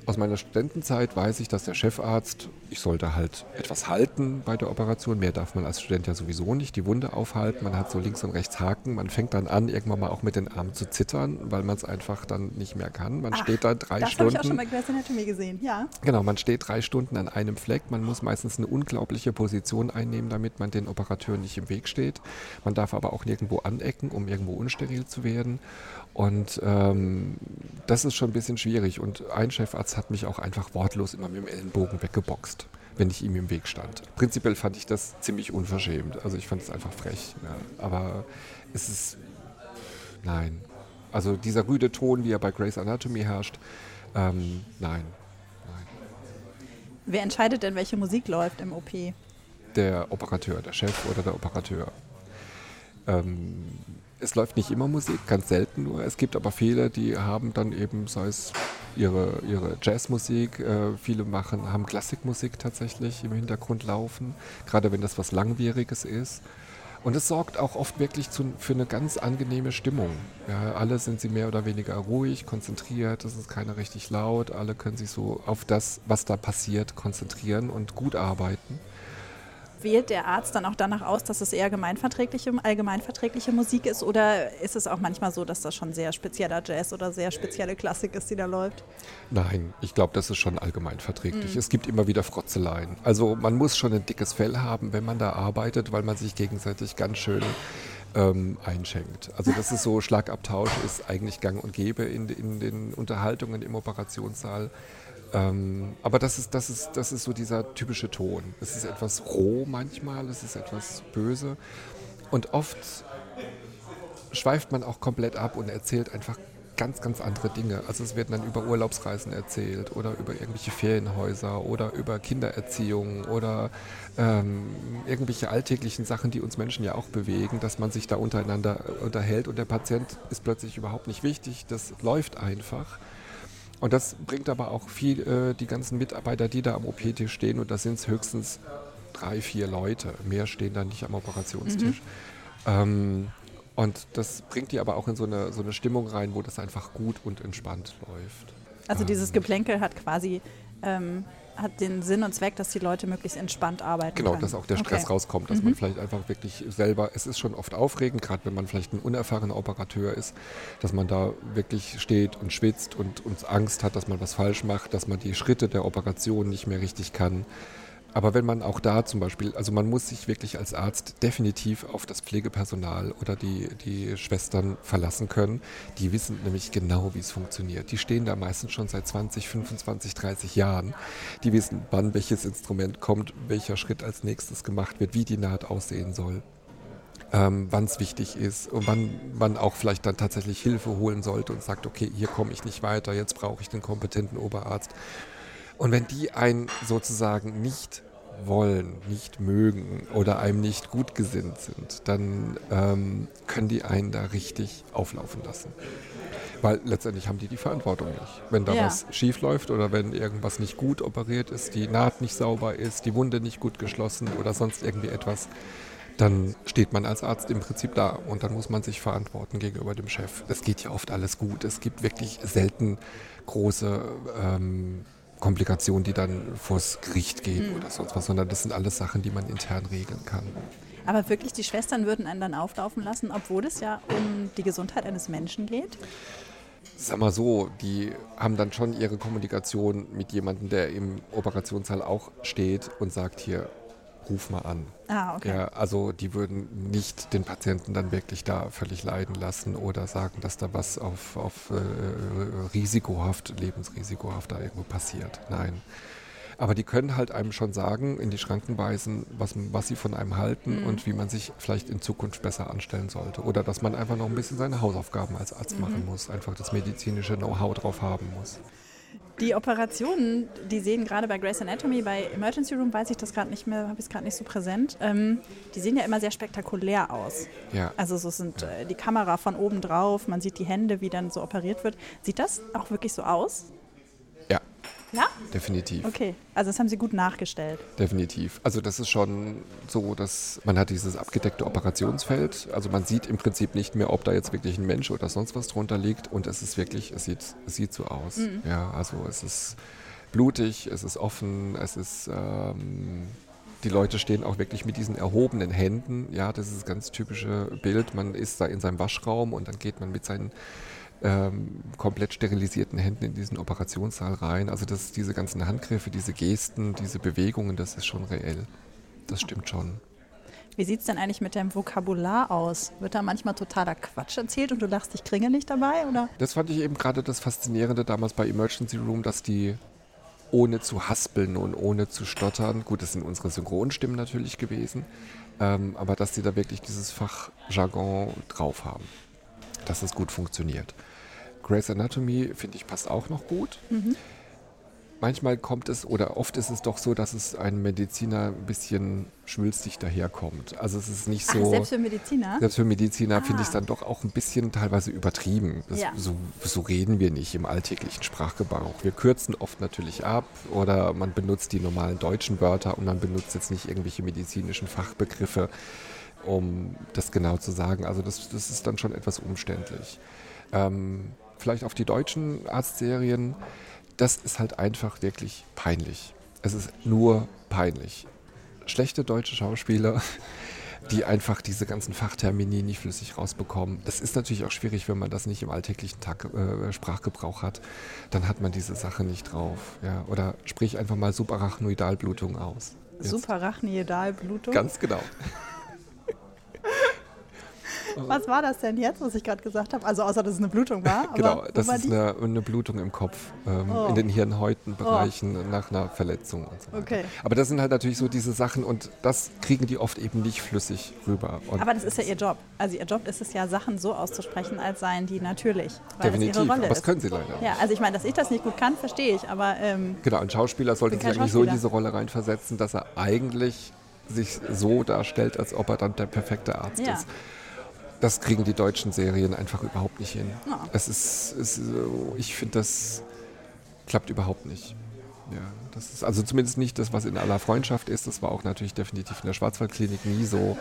Aus meiner Studentenzeit weiß ich, dass der Chefarzt, ich sollte halt etwas halten bei der Operation. Mehr darf man als Student ja sowieso nicht, die Wunde aufhalten. Man hat so links und rechts Haken. Man fängt dann an, irgendwann mal auch mit den Armen zu zittern, weil man es einfach dann nicht mehr kann. Man Ach, steht da drei das habe ich auch schon Stunden. bei Grey's Anatomy gesehen, ja. Genau, man steht drei Stunden an einem Fleck. Man muss meistens eine unglaubliche Position einnehmen, damit man den Operateur nicht im Weg steht. Man darf aber auch nirgendwo anecken, um irgendwo unsteril zu werden. Und ähm, das ist schon ein bisschen schwierig. Und ein Chefarzt hat mich auch einfach wortlos immer mit dem Ellenbogen weggeboxt, wenn ich ihm im Weg stand. Prinzipiell fand ich das ziemlich unverschämt. Also ich fand es einfach frech. Ja. Aber es ist. Nein. Also dieser rüde Ton, wie er bei Grey's Anatomy herrscht, ähm, nein. Wer entscheidet denn, welche Musik läuft im OP? der Operateur, der Chef oder der Operateur. Ähm, es läuft nicht immer Musik, ganz selten nur. Es gibt aber viele, die haben dann eben, sei es ihre, ihre Jazzmusik, äh, viele machen, haben Klassikmusik tatsächlich im Hintergrund laufen, gerade wenn das was Langwieriges ist. Und es sorgt auch oft wirklich zu, für eine ganz angenehme Stimmung. Ja, alle sind sie mehr oder weniger ruhig, konzentriert, es ist keiner richtig laut, alle können sich so auf das, was da passiert, konzentrieren und gut arbeiten. Wählt der Arzt dann auch danach aus, dass es eher gemeinverträgliche, allgemeinverträgliche Musik ist? Oder ist es auch manchmal so, dass das schon sehr spezieller Jazz oder sehr spezielle Klassik ist, die da läuft? Nein, ich glaube, das ist schon allgemein verträglich. Es gibt immer wieder Frotzeleien. Also man muss schon ein dickes Fell haben, wenn man da arbeitet, weil man sich gegenseitig ganz schön ähm, einschenkt. Also das ist so, (laughs) Schlagabtausch ist eigentlich gang und gäbe in, in den Unterhaltungen im Operationssaal. Ähm, aber das ist, das, ist, das ist so dieser typische Ton. Es ist etwas roh manchmal, es ist etwas böse. Und oft schweift man auch komplett ab und erzählt einfach ganz, ganz andere Dinge. Also es werden dann über Urlaubsreisen erzählt oder über irgendwelche Ferienhäuser oder über Kindererziehung oder ähm, irgendwelche alltäglichen Sachen, die uns Menschen ja auch bewegen, dass man sich da untereinander unterhält und der Patient ist plötzlich überhaupt nicht wichtig. Das läuft einfach. Und das bringt aber auch viel äh, die ganzen Mitarbeiter, die da am OP-Tisch stehen, und das sind es höchstens drei, vier Leute. Mehr stehen da nicht am Operationstisch. Ähm, und das bringt die aber auch in so eine, so eine Stimmung rein, wo das einfach gut und entspannt läuft. Also Ähm, dieses Geplänkel hat quasi ähm, hat den Sinn und Zweck, dass die Leute möglichst entspannt arbeiten Genau, können. dass auch der Stress Okay. rauskommt, dass man vielleicht einfach wirklich selber, es ist schon oft aufregend, gerade wenn man vielleicht ein unerfahrener Operateur ist, dass man da wirklich steht und schwitzt und, und Angst hat, dass man was falsch macht, dass man die Schritte der Operation nicht mehr richtig kann. Aber wenn man auch da zum Beispiel, also man muss sich wirklich als Arzt definitiv auf das Pflegepersonal oder die, die Schwestern verlassen können. Die wissen nämlich genau, wie es funktioniert. Die stehen da meistens schon seit 20, 25, 30 Jahren. Die wissen, wann welches Instrument kommt, welcher Schritt als nächstes gemacht wird, wie die Naht aussehen soll. Ähm, wann es wichtig ist und wann man auch vielleicht dann tatsächlich Hilfe holen sollte und sagt, okay, hier komme ich nicht weiter, jetzt brauche ich den kompetenten Oberarzt. Und wenn die einen sozusagen nicht wollen, nicht mögen oder einem nicht gut gesinnt sind, dann ähm, können die einen da richtig auflaufen lassen. Weil letztendlich haben die die Verantwortung nicht. Wenn da Ja. was schief läuft oder wenn irgendwas nicht gut operiert ist, die Naht nicht sauber ist, die Wunde nicht gut geschlossen oder sonst irgendwie etwas, dann steht man als Arzt im Prinzip da und dann muss man sich verantworten gegenüber dem Chef. Es geht ja oft alles gut. Es gibt wirklich selten große ähm, Komplikationen, die dann vors Gericht gehen oder sonst was, sondern das sind alles Sachen, die man intern regeln kann. Aber wirklich, die Schwestern würden einen dann auflaufen lassen, obwohl es ja um die Gesundheit eines Menschen geht? Sag mal so, die haben dann schon ihre Kommunikation mit jemandem, der im Operationssaal auch steht und sagt hier, ruf mal an. Ah, okay. Ja, also die würden nicht den Patienten dann wirklich da völlig leiden lassen oder sagen, dass da was auf, auf äh, risikohaft, lebensrisikohaft da irgendwo passiert. Nein. Aber die können halt einem schon sagen, in die Schranken weisen, was, was sie von einem halten Mhm. und wie man sich vielleicht in Zukunft besser anstellen sollte. Oder dass man einfach noch ein bisschen seine Hausaufgaben als Arzt machen Mhm. muss, einfach das medizinische Know-how drauf haben muss. Die Operationen, die sehen gerade bei Grey's Anatomy, bei Emergency Room weiß ich das gerade nicht mehr, habe ich es gerade nicht so präsent. Ähm, die sehen ja immer sehr spektakulär aus. Ja. Also so sind äh, die Kamera von oben drauf, man sieht die Hände, wie dann so operiert wird. Sieht das auch wirklich so aus? Ja, definitiv. Okay, also das haben sie gut nachgestellt. Definitiv. Also das ist schon so, dass man hat dieses abgedeckte Operationsfeld. Also man sieht im Prinzip nicht mehr, ob da jetzt wirklich ein Mensch oder sonst was drunter liegt. Und es ist wirklich, es sieht, es sieht so aus. Ja, also es ist blutig, es ist offen, es ist ähm, die Leute stehen auch wirklich mit diesen erhobenen Händen. Ja, das ist das ganz typische Bild. Man ist da in seinem Waschraum und dann geht man mit seinen ähm, komplett sterilisierten Händen in diesen Operationssaal rein. Also das, diese ganzen Handgriffe, diese Gesten, diese Bewegungen, das ist schon reell. Das stimmt schon. Wie sieht es denn eigentlich mit deinem Vokabular aus? Wird da manchmal totaler Quatsch erzählt und du lachst dich kringelig dabei? Oder? Das fand ich eben gerade das Faszinierende damals bei Emergency Room, dass die ohne zu haspeln und ohne zu stottern, gut, das sind unsere Synchronstimmen natürlich gewesen, ähm, aber dass die da wirklich dieses Fachjargon drauf haben, dass es gut funktioniert. Grey's Anatomy, finde ich, passt auch noch gut. Manchmal kommt es oder oft ist es doch so, dass es einem Mediziner ein bisschen schwülstig daherkommt. Also es ist nicht so. Ach, selbst für Mediziner? Selbst für Mediziner finde ich es Ah. dann doch auch ein bisschen teilweise übertrieben. Das, Ja. so, so reden wir nicht im alltäglichen Sprachgebrauch. Wir kürzen oft natürlich ab oder man benutzt die normalen deutschen Wörter und man benutzt jetzt nicht irgendwelche medizinischen Fachbegriffe, um das genau zu sagen. Also das, das ist dann schon etwas umständlich. Ähm, vielleicht auf die deutschen Arztserien, das ist halt einfach wirklich peinlich. Es ist nur peinlich. Schlechte deutsche Schauspieler, (laughs) die einfach diese ganzen Fachtermini nicht flüssig rausbekommen. Das ist natürlich auch schwierig, wenn man das nicht im alltäglichen Tag, äh, Sprachgebrauch hat. Dann hat man diese Sache nicht drauf. Ja? Oder sprich einfach mal Subarachnoidalblutung aus. Jetzt. Suprarachnoidalblutung. Ganz genau. Was war das denn jetzt, was ich gerade gesagt habe? Also außer, dass es eine Blutung war. Genau, das ist eine, eine Blutung im Kopf, ähm, Oh. in den Hirnhäutenbereichen nach einer Verletzung und so weiter. Okay. Aber das sind halt natürlich so diese Sachen und das kriegen die oft eben nicht flüssig rüber. Und Aber das ist ja ihr Job. Also ihr Job ist es ja, Sachen so auszusprechen, als seien die natürlich. Weil definitiv, das ihre Rolle aber das ist. können sie leider. Ja, also ich meine, dass ich das nicht gut kann, verstehe ich. Aber ähm, Genau, ein Schauspieler sollte sich eigentlich so in diese Rolle reinversetzen, dass er eigentlich sich so darstellt, als ob er dann der perfekte Arzt Ja. ist. Das kriegen die deutschen Serien einfach überhaupt nicht hin. Ja. Es ist, es ist ich finde, das klappt überhaupt nicht. Ja, das ist also zumindest nicht das, was in aller Freundschaft ist. Das war auch natürlich definitiv in der Schwarzwaldklinik nie so.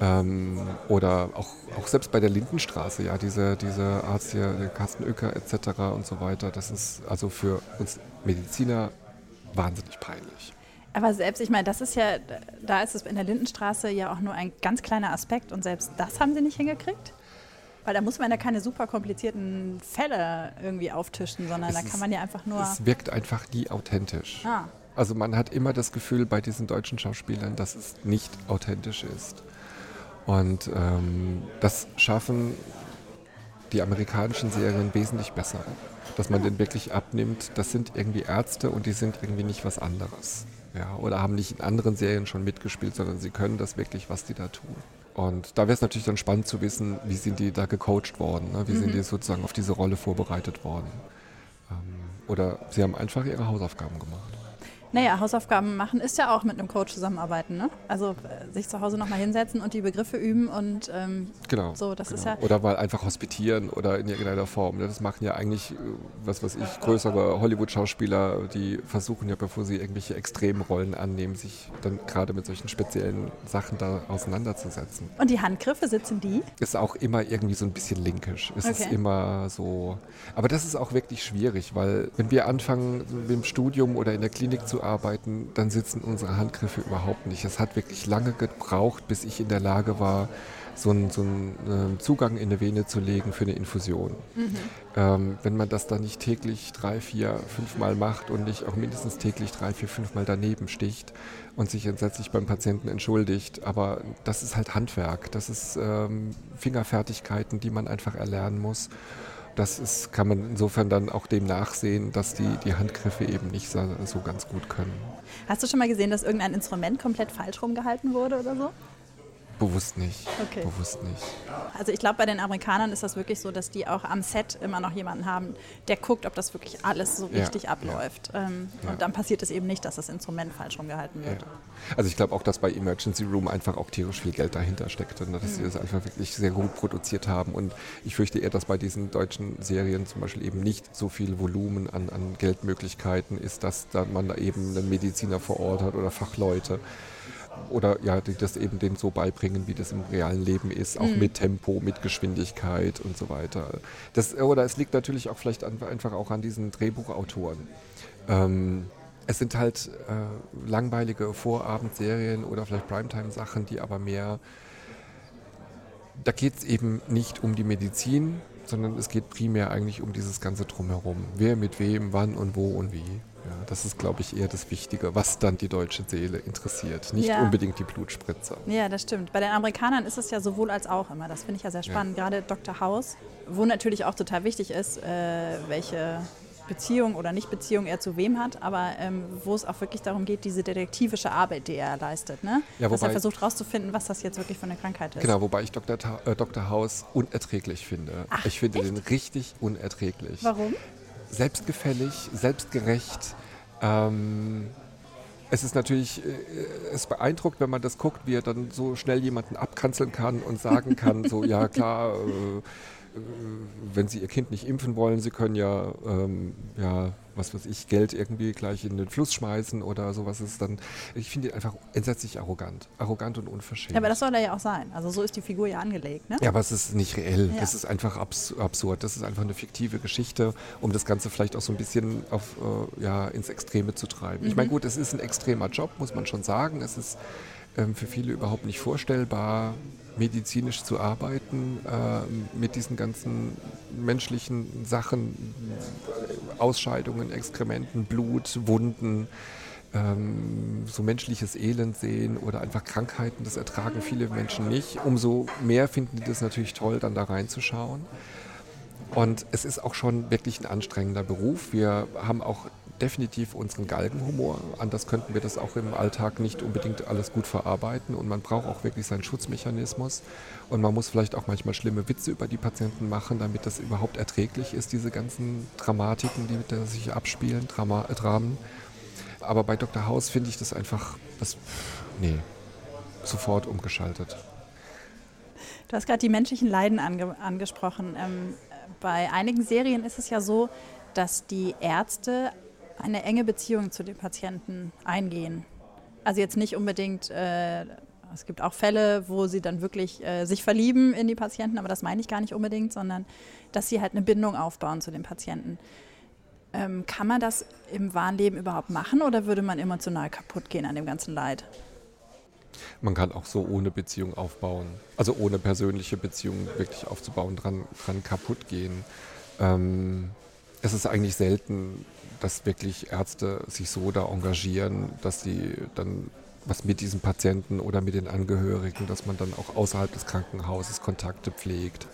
Ähm, oder auch, auch selbst bei der Lindenstraße, ja, diese, diese Arzt hier, der Carsten Oecker etc. und so weiter, das ist also für uns Mediziner wahnsinnig peinlich. Aber selbst, ich meine, das ist ja, da ist es in der Lindenstraße ja auch nur ein ganz kleiner Aspekt und selbst das haben sie nicht hingekriegt. Weil da muss man ja keine super komplizierten Fälle irgendwie auftischen, sondern Es da kann man ja einfach nur. Es wirkt einfach nie authentisch. Ah, Also man hat immer das Gefühl bei diesen deutschen Schauspielern, dass es nicht authentisch ist. Und ähm, das schaffen die amerikanischen Serien wesentlich besser. Dass man den wirklich abnimmt, das sind irgendwie Ärzte und die sind irgendwie nicht was anderes. Ja, oder haben nicht in anderen Serien schon mitgespielt, sondern sie können das wirklich, was die da tun. Und da wäre es natürlich dann spannend zu wissen, wie sind die da gecoacht worden, ne? wie sind die sozusagen auf diese Rolle vorbereitet worden. Ähm, oder sie haben einfach ihre Hausaufgaben gemacht. Naja, Hausaufgaben machen ist ja auch mit einem Coach zusammenarbeiten, ne? Also äh, sich zu Hause nochmal hinsetzen und die Begriffe üben und ähm, Genau. So, das genau. ist ja- Oder mal einfach hospitieren oder in irgendeiner Form. Das machen ja eigentlich, äh, was weiß ich, größere Hollywood-Schauspieler, die versuchen ja, bevor sie irgendwelche Extremrollen annehmen, sich dann gerade mit solchen speziellen Sachen da auseinanderzusetzen. und die Handgriffe sitzen die. Ist auch immer irgendwie so ein bisschen linkisch. Es ist Okay. immer so. Aber das ist auch wirklich schwierig, weil wenn wir anfangen, mit dem Studium oder in der Klinik zu arbeiten, dann sitzen unsere Handgriffe überhaupt nicht. Es hat wirklich lange gebraucht, bis ich in der Lage war, so einen, so einen äh, Zugang in eine Vene zu legen für eine Infusion. Ähm, wenn man das dann nicht täglich drei, vier, fünf Mal macht und nicht auch mindestens täglich drei, vier, fünf Mal daneben sticht und sich entsetzlich beim Patienten entschuldigt. Aber das ist halt Handwerk. Das ist ähm, Fingerfertigkeiten, die man einfach erlernen muss. Das ist, kann man insofern dann auch dem nachsehen, dass die, die Handgriffe eben nicht so, so ganz gut können. Hast du schon mal gesehen, dass irgendein Instrument komplett falsch rumgehalten wurde oder so? Bewusst nicht. Okay. Bewusst nicht. Also ich glaube, bei den Amerikanern ist das wirklich so, dass die auch am Set immer noch jemanden haben, der guckt, ob das wirklich alles so Ja, richtig abläuft. Ähm, Ja. Und dann passiert es eben nicht, dass das Instrument falsch rumgehalten Ja. wird. Also ich glaube auch, dass bei Emergency Room einfach auch tierisch viel Geld dahinter steckte, ne? dass sie das einfach wirklich sehr gut produziert haben. Und ich fürchte eher, dass bei diesen deutschen Serien zum Beispiel eben nicht so viel Volumen an, an Geldmöglichkeiten ist, dass da man da eben einen Mediziner vor Ort hat oder Fachleute. Oder ja, die das eben denen so beibringen, wie das im realen Leben ist, auch mit Tempo, mit Geschwindigkeit und so weiter. Das, oder es liegt natürlich auch vielleicht an, einfach auch an diesen Drehbuchautoren. Ähm, es sind halt äh, langweilige Vorabendserien oder vielleicht Primetime-Sachen, die aber mehr. Da geht es eben nicht um die Medizin, sondern es geht primär eigentlich um dieses ganze Drumherum. Wer mit wem, wann und wo und wie. Ja, das ist, glaube ich, eher das Wichtige, was dann die deutsche Seele interessiert. Nicht Ja. unbedingt die Blutspritzer. Ja, das stimmt. Bei den Amerikanern ist es ja sowohl als auch immer. Das finde ich ja sehr spannend. Gerade Dr. House, wo natürlich auch total wichtig ist, äh, welche Beziehung oder Nicht-Beziehung er zu wem hat, aber ähm, wo es auch wirklich darum geht, diese detektivische Arbeit, die er leistet. Ne? Ja, Dass er wobei- versucht herauszufinden, was das jetzt wirklich für eine Krankheit ist. Genau, wobei ich Dr. Ta äh, Dr. House unerträglich finde. Ach, ich finde echt? den richtig unerträglich. Warum? Selbstgefällig, selbstgerecht. Ähm, es ist natürlich, äh, es beeindruckt, wenn man das guckt, wie er dann so schnell jemanden abkanzeln kann und sagen kann, so ja klar, äh, äh, wenn Sie Ihr Kind nicht impfen wollen, Sie können ja, ähm, ja, was weiß ich, Geld irgendwie gleich in den Fluss schmeißen oder sowas ist dann, ich finde ihn einfach entsetzlich arrogant, arrogant und unverschämt. Ja, aber das soll er ja auch sein. Also so ist die Figur ja angelegt. Ne? Ja, aber es ist nicht reell. Ja. Das ist einfach abs absurd. Das ist einfach eine fiktive Geschichte, um das Ganze vielleicht auch so ein bisschen auf, äh, ja, ins Extreme zu treiben. Ich meine, gut, es ist ein extremer Job, muss man schon sagen. Es ist ähm, für viele überhaupt nicht vorstellbar, medizinisch zu arbeiten, äh, mit diesen ganzen menschlichen Sachen, Ausscheidungen, Exkrementen, Blut, Wunden ähm, so menschliches Elend sehen oder einfach Krankheiten, das ertragen viele Menschen nicht. Umso mehr finden die das natürlich toll, dann da reinzuschauen. Und es ist auch schon wirklich ein anstrengender Beruf. Wir haben auch definitiv unseren Galgenhumor. Anders könnten wir das auch im Alltag nicht unbedingt alles gut verarbeiten. Und man braucht auch wirklich seinen Schutzmechanismus. Und man muss vielleicht auch manchmal schlimme Witze über die Patienten machen, damit das überhaupt erträglich ist, diese ganzen Dramatiken, die da sich abspielen, Drama, äh, Dramen. Aber bei Dr. House finde ich das einfach, das, nee, sofort umgeschaltet. Du hast gerade die menschlichen Leiden ange angesprochen. Ähm, bei einigen Serien ist es ja so, dass die Ärzte eine enge Beziehung zu den Patienten eingehen. Also jetzt nicht unbedingt, äh, es gibt auch Fälle, wo sie dann wirklich äh, sich verlieben in die Patienten, aber das meine ich gar nicht unbedingt, sondern dass sie halt eine Bindung aufbauen zu den Patienten. Ähm, kann man das im wahren Leben überhaupt machen oder würde man emotional kaputt gehen an dem ganzen Leid? Man kann auch so ohne Beziehung aufbauen, also ohne persönliche Beziehung wirklich aufzubauen, dran, dran kaputt gehen. Ähm, es ist eigentlich selten, dass wirklich Ärzte sich so da engagieren, dass sie dann was mit diesem Patienten oder mit den Angehörigen, dass man dann auch außerhalb des Krankenhauses Kontakte pflegt.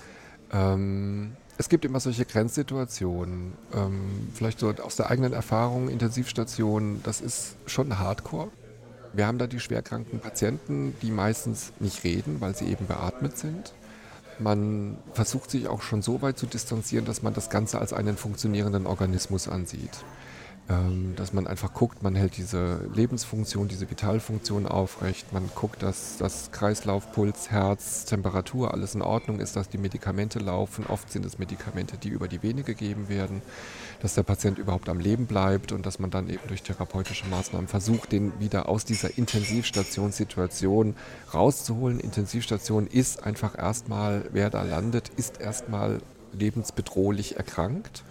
Ähm, es gibt immer solche Grenzsituationen. Ähm, vielleicht so aus der eigenen Erfahrung, Intensivstationen, das ist schon Hardcore. Wir haben da die schwerkranken Patienten, die meistens nicht reden, weil sie eben beatmet sind. Man versucht sich auch schon so weit zu distanzieren, dass man das Ganze als einen funktionierenden Organismus ansieht. Ähm, dass man einfach guckt, man hält diese Lebensfunktion, diese Vitalfunktion aufrecht, man guckt, dass das Kreislauf, Puls, Herz, Temperatur alles in Ordnung ist, dass die Medikamente laufen. Oft sind es Medikamente, die über die Vene gegeben werden, dass der Patient überhaupt am Leben bleibt und dass man dann eben durch therapeutische Maßnahmen versucht, den wieder aus dieser Intensivstationssituation rauszuholen. Intensivstation ist einfach erstmal, wer da landet, ist erstmal lebensbedrohlich erkrankt.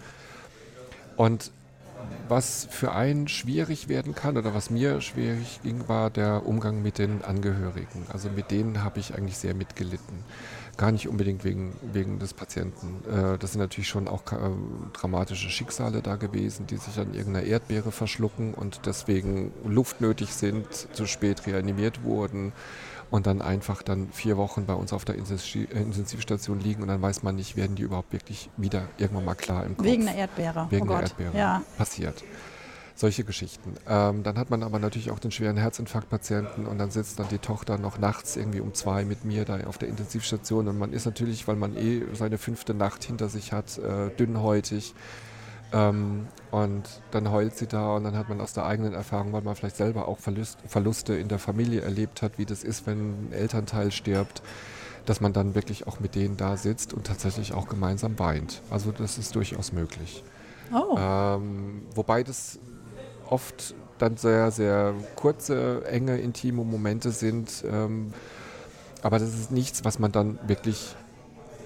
Und was für einen schwierig werden kann oder was mir schwierig ging, war der Umgang mit den Angehörigen. Also mit denen habe ich eigentlich sehr mitgelitten. Gar nicht unbedingt wegen, wegen des Patienten. Äh, das sind natürlich schon auch äh, dramatische Schicksale da gewesen, die sich an irgendeiner Erdbeere verschlucken und deswegen luftnötig sind, zu spät reanimiert wurden und dann einfach dann vier Wochen bei uns auf der Intensivstation liegen und dann weiß man nicht, werden die überhaupt wirklich wieder irgendwann mal klar im Kopf. Wegen der Erdbeere. Wegen oh der Gott. Erdbeere. Ja. Passiert. Solche Geschichten. Ähm, dann hat man aber natürlich auch den schweren Herzinfarktpatienten und dann sitzt dann die Tochter noch nachts irgendwie um zwei mit mir da auf der Intensivstation und man ist natürlich, weil man eh seine fünfte Nacht hinter sich hat, äh, dünnhäutig. Ähm, und dann heult sie da und dann hat man aus der eigenen Erfahrung, weil man vielleicht selber auch Verlust, Verluste in der Familie erlebt hat, wie das ist, wenn ein Elternteil stirbt, dass man dann wirklich auch mit denen da sitzt und tatsächlich auch gemeinsam weint. Also das ist durchaus möglich. Oh. Ähm, wobei das oft dann sehr, sehr kurze, enge, intime Momente sind. Ähm, aber das ist nichts, was man dann wirklich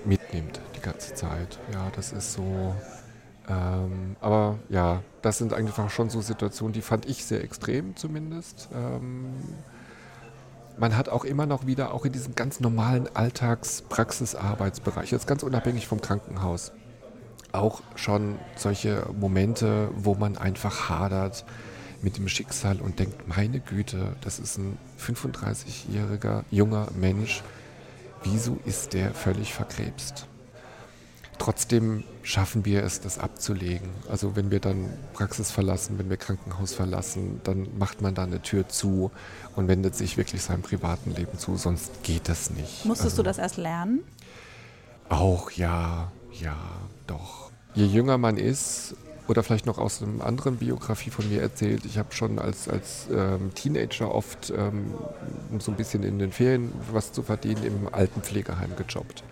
mitnimmt die ganze Zeit. Ja, das ist so. Ähm, aber ja, das sind einfach schon so Situationen, die fand ich sehr extrem zumindest. Ähm, man hat auch immer noch wieder, auch in diesem ganz normalen Alltagspraxisarbeitsbereich, jetzt ganz unabhängig vom Krankenhaus, auch schon solche Momente, wo man einfach hadert mit dem Schicksal und denkt, meine Güte, das ist ein 35-jähriger junger Mensch, wieso ist der völlig verkrebst? Trotzdem schaffen wir es, das abzulegen. Also wenn wir dann Praxis verlassen, wenn wir Krankenhaus verlassen, dann macht man da eine Tür zu und wendet sich wirklich seinem privaten Leben zu, sonst geht das nicht. Musstest also, du das erst lernen? Auch ja, ja, doch. Je jünger man ist, oder vielleicht noch aus einer anderen Biografie von mir erzählt, ich habe schon als, als ähm, Teenager oft, ähm, um so ein bisschen in den Ferien was zu verdienen, im Altenpflegeheim gejobbt.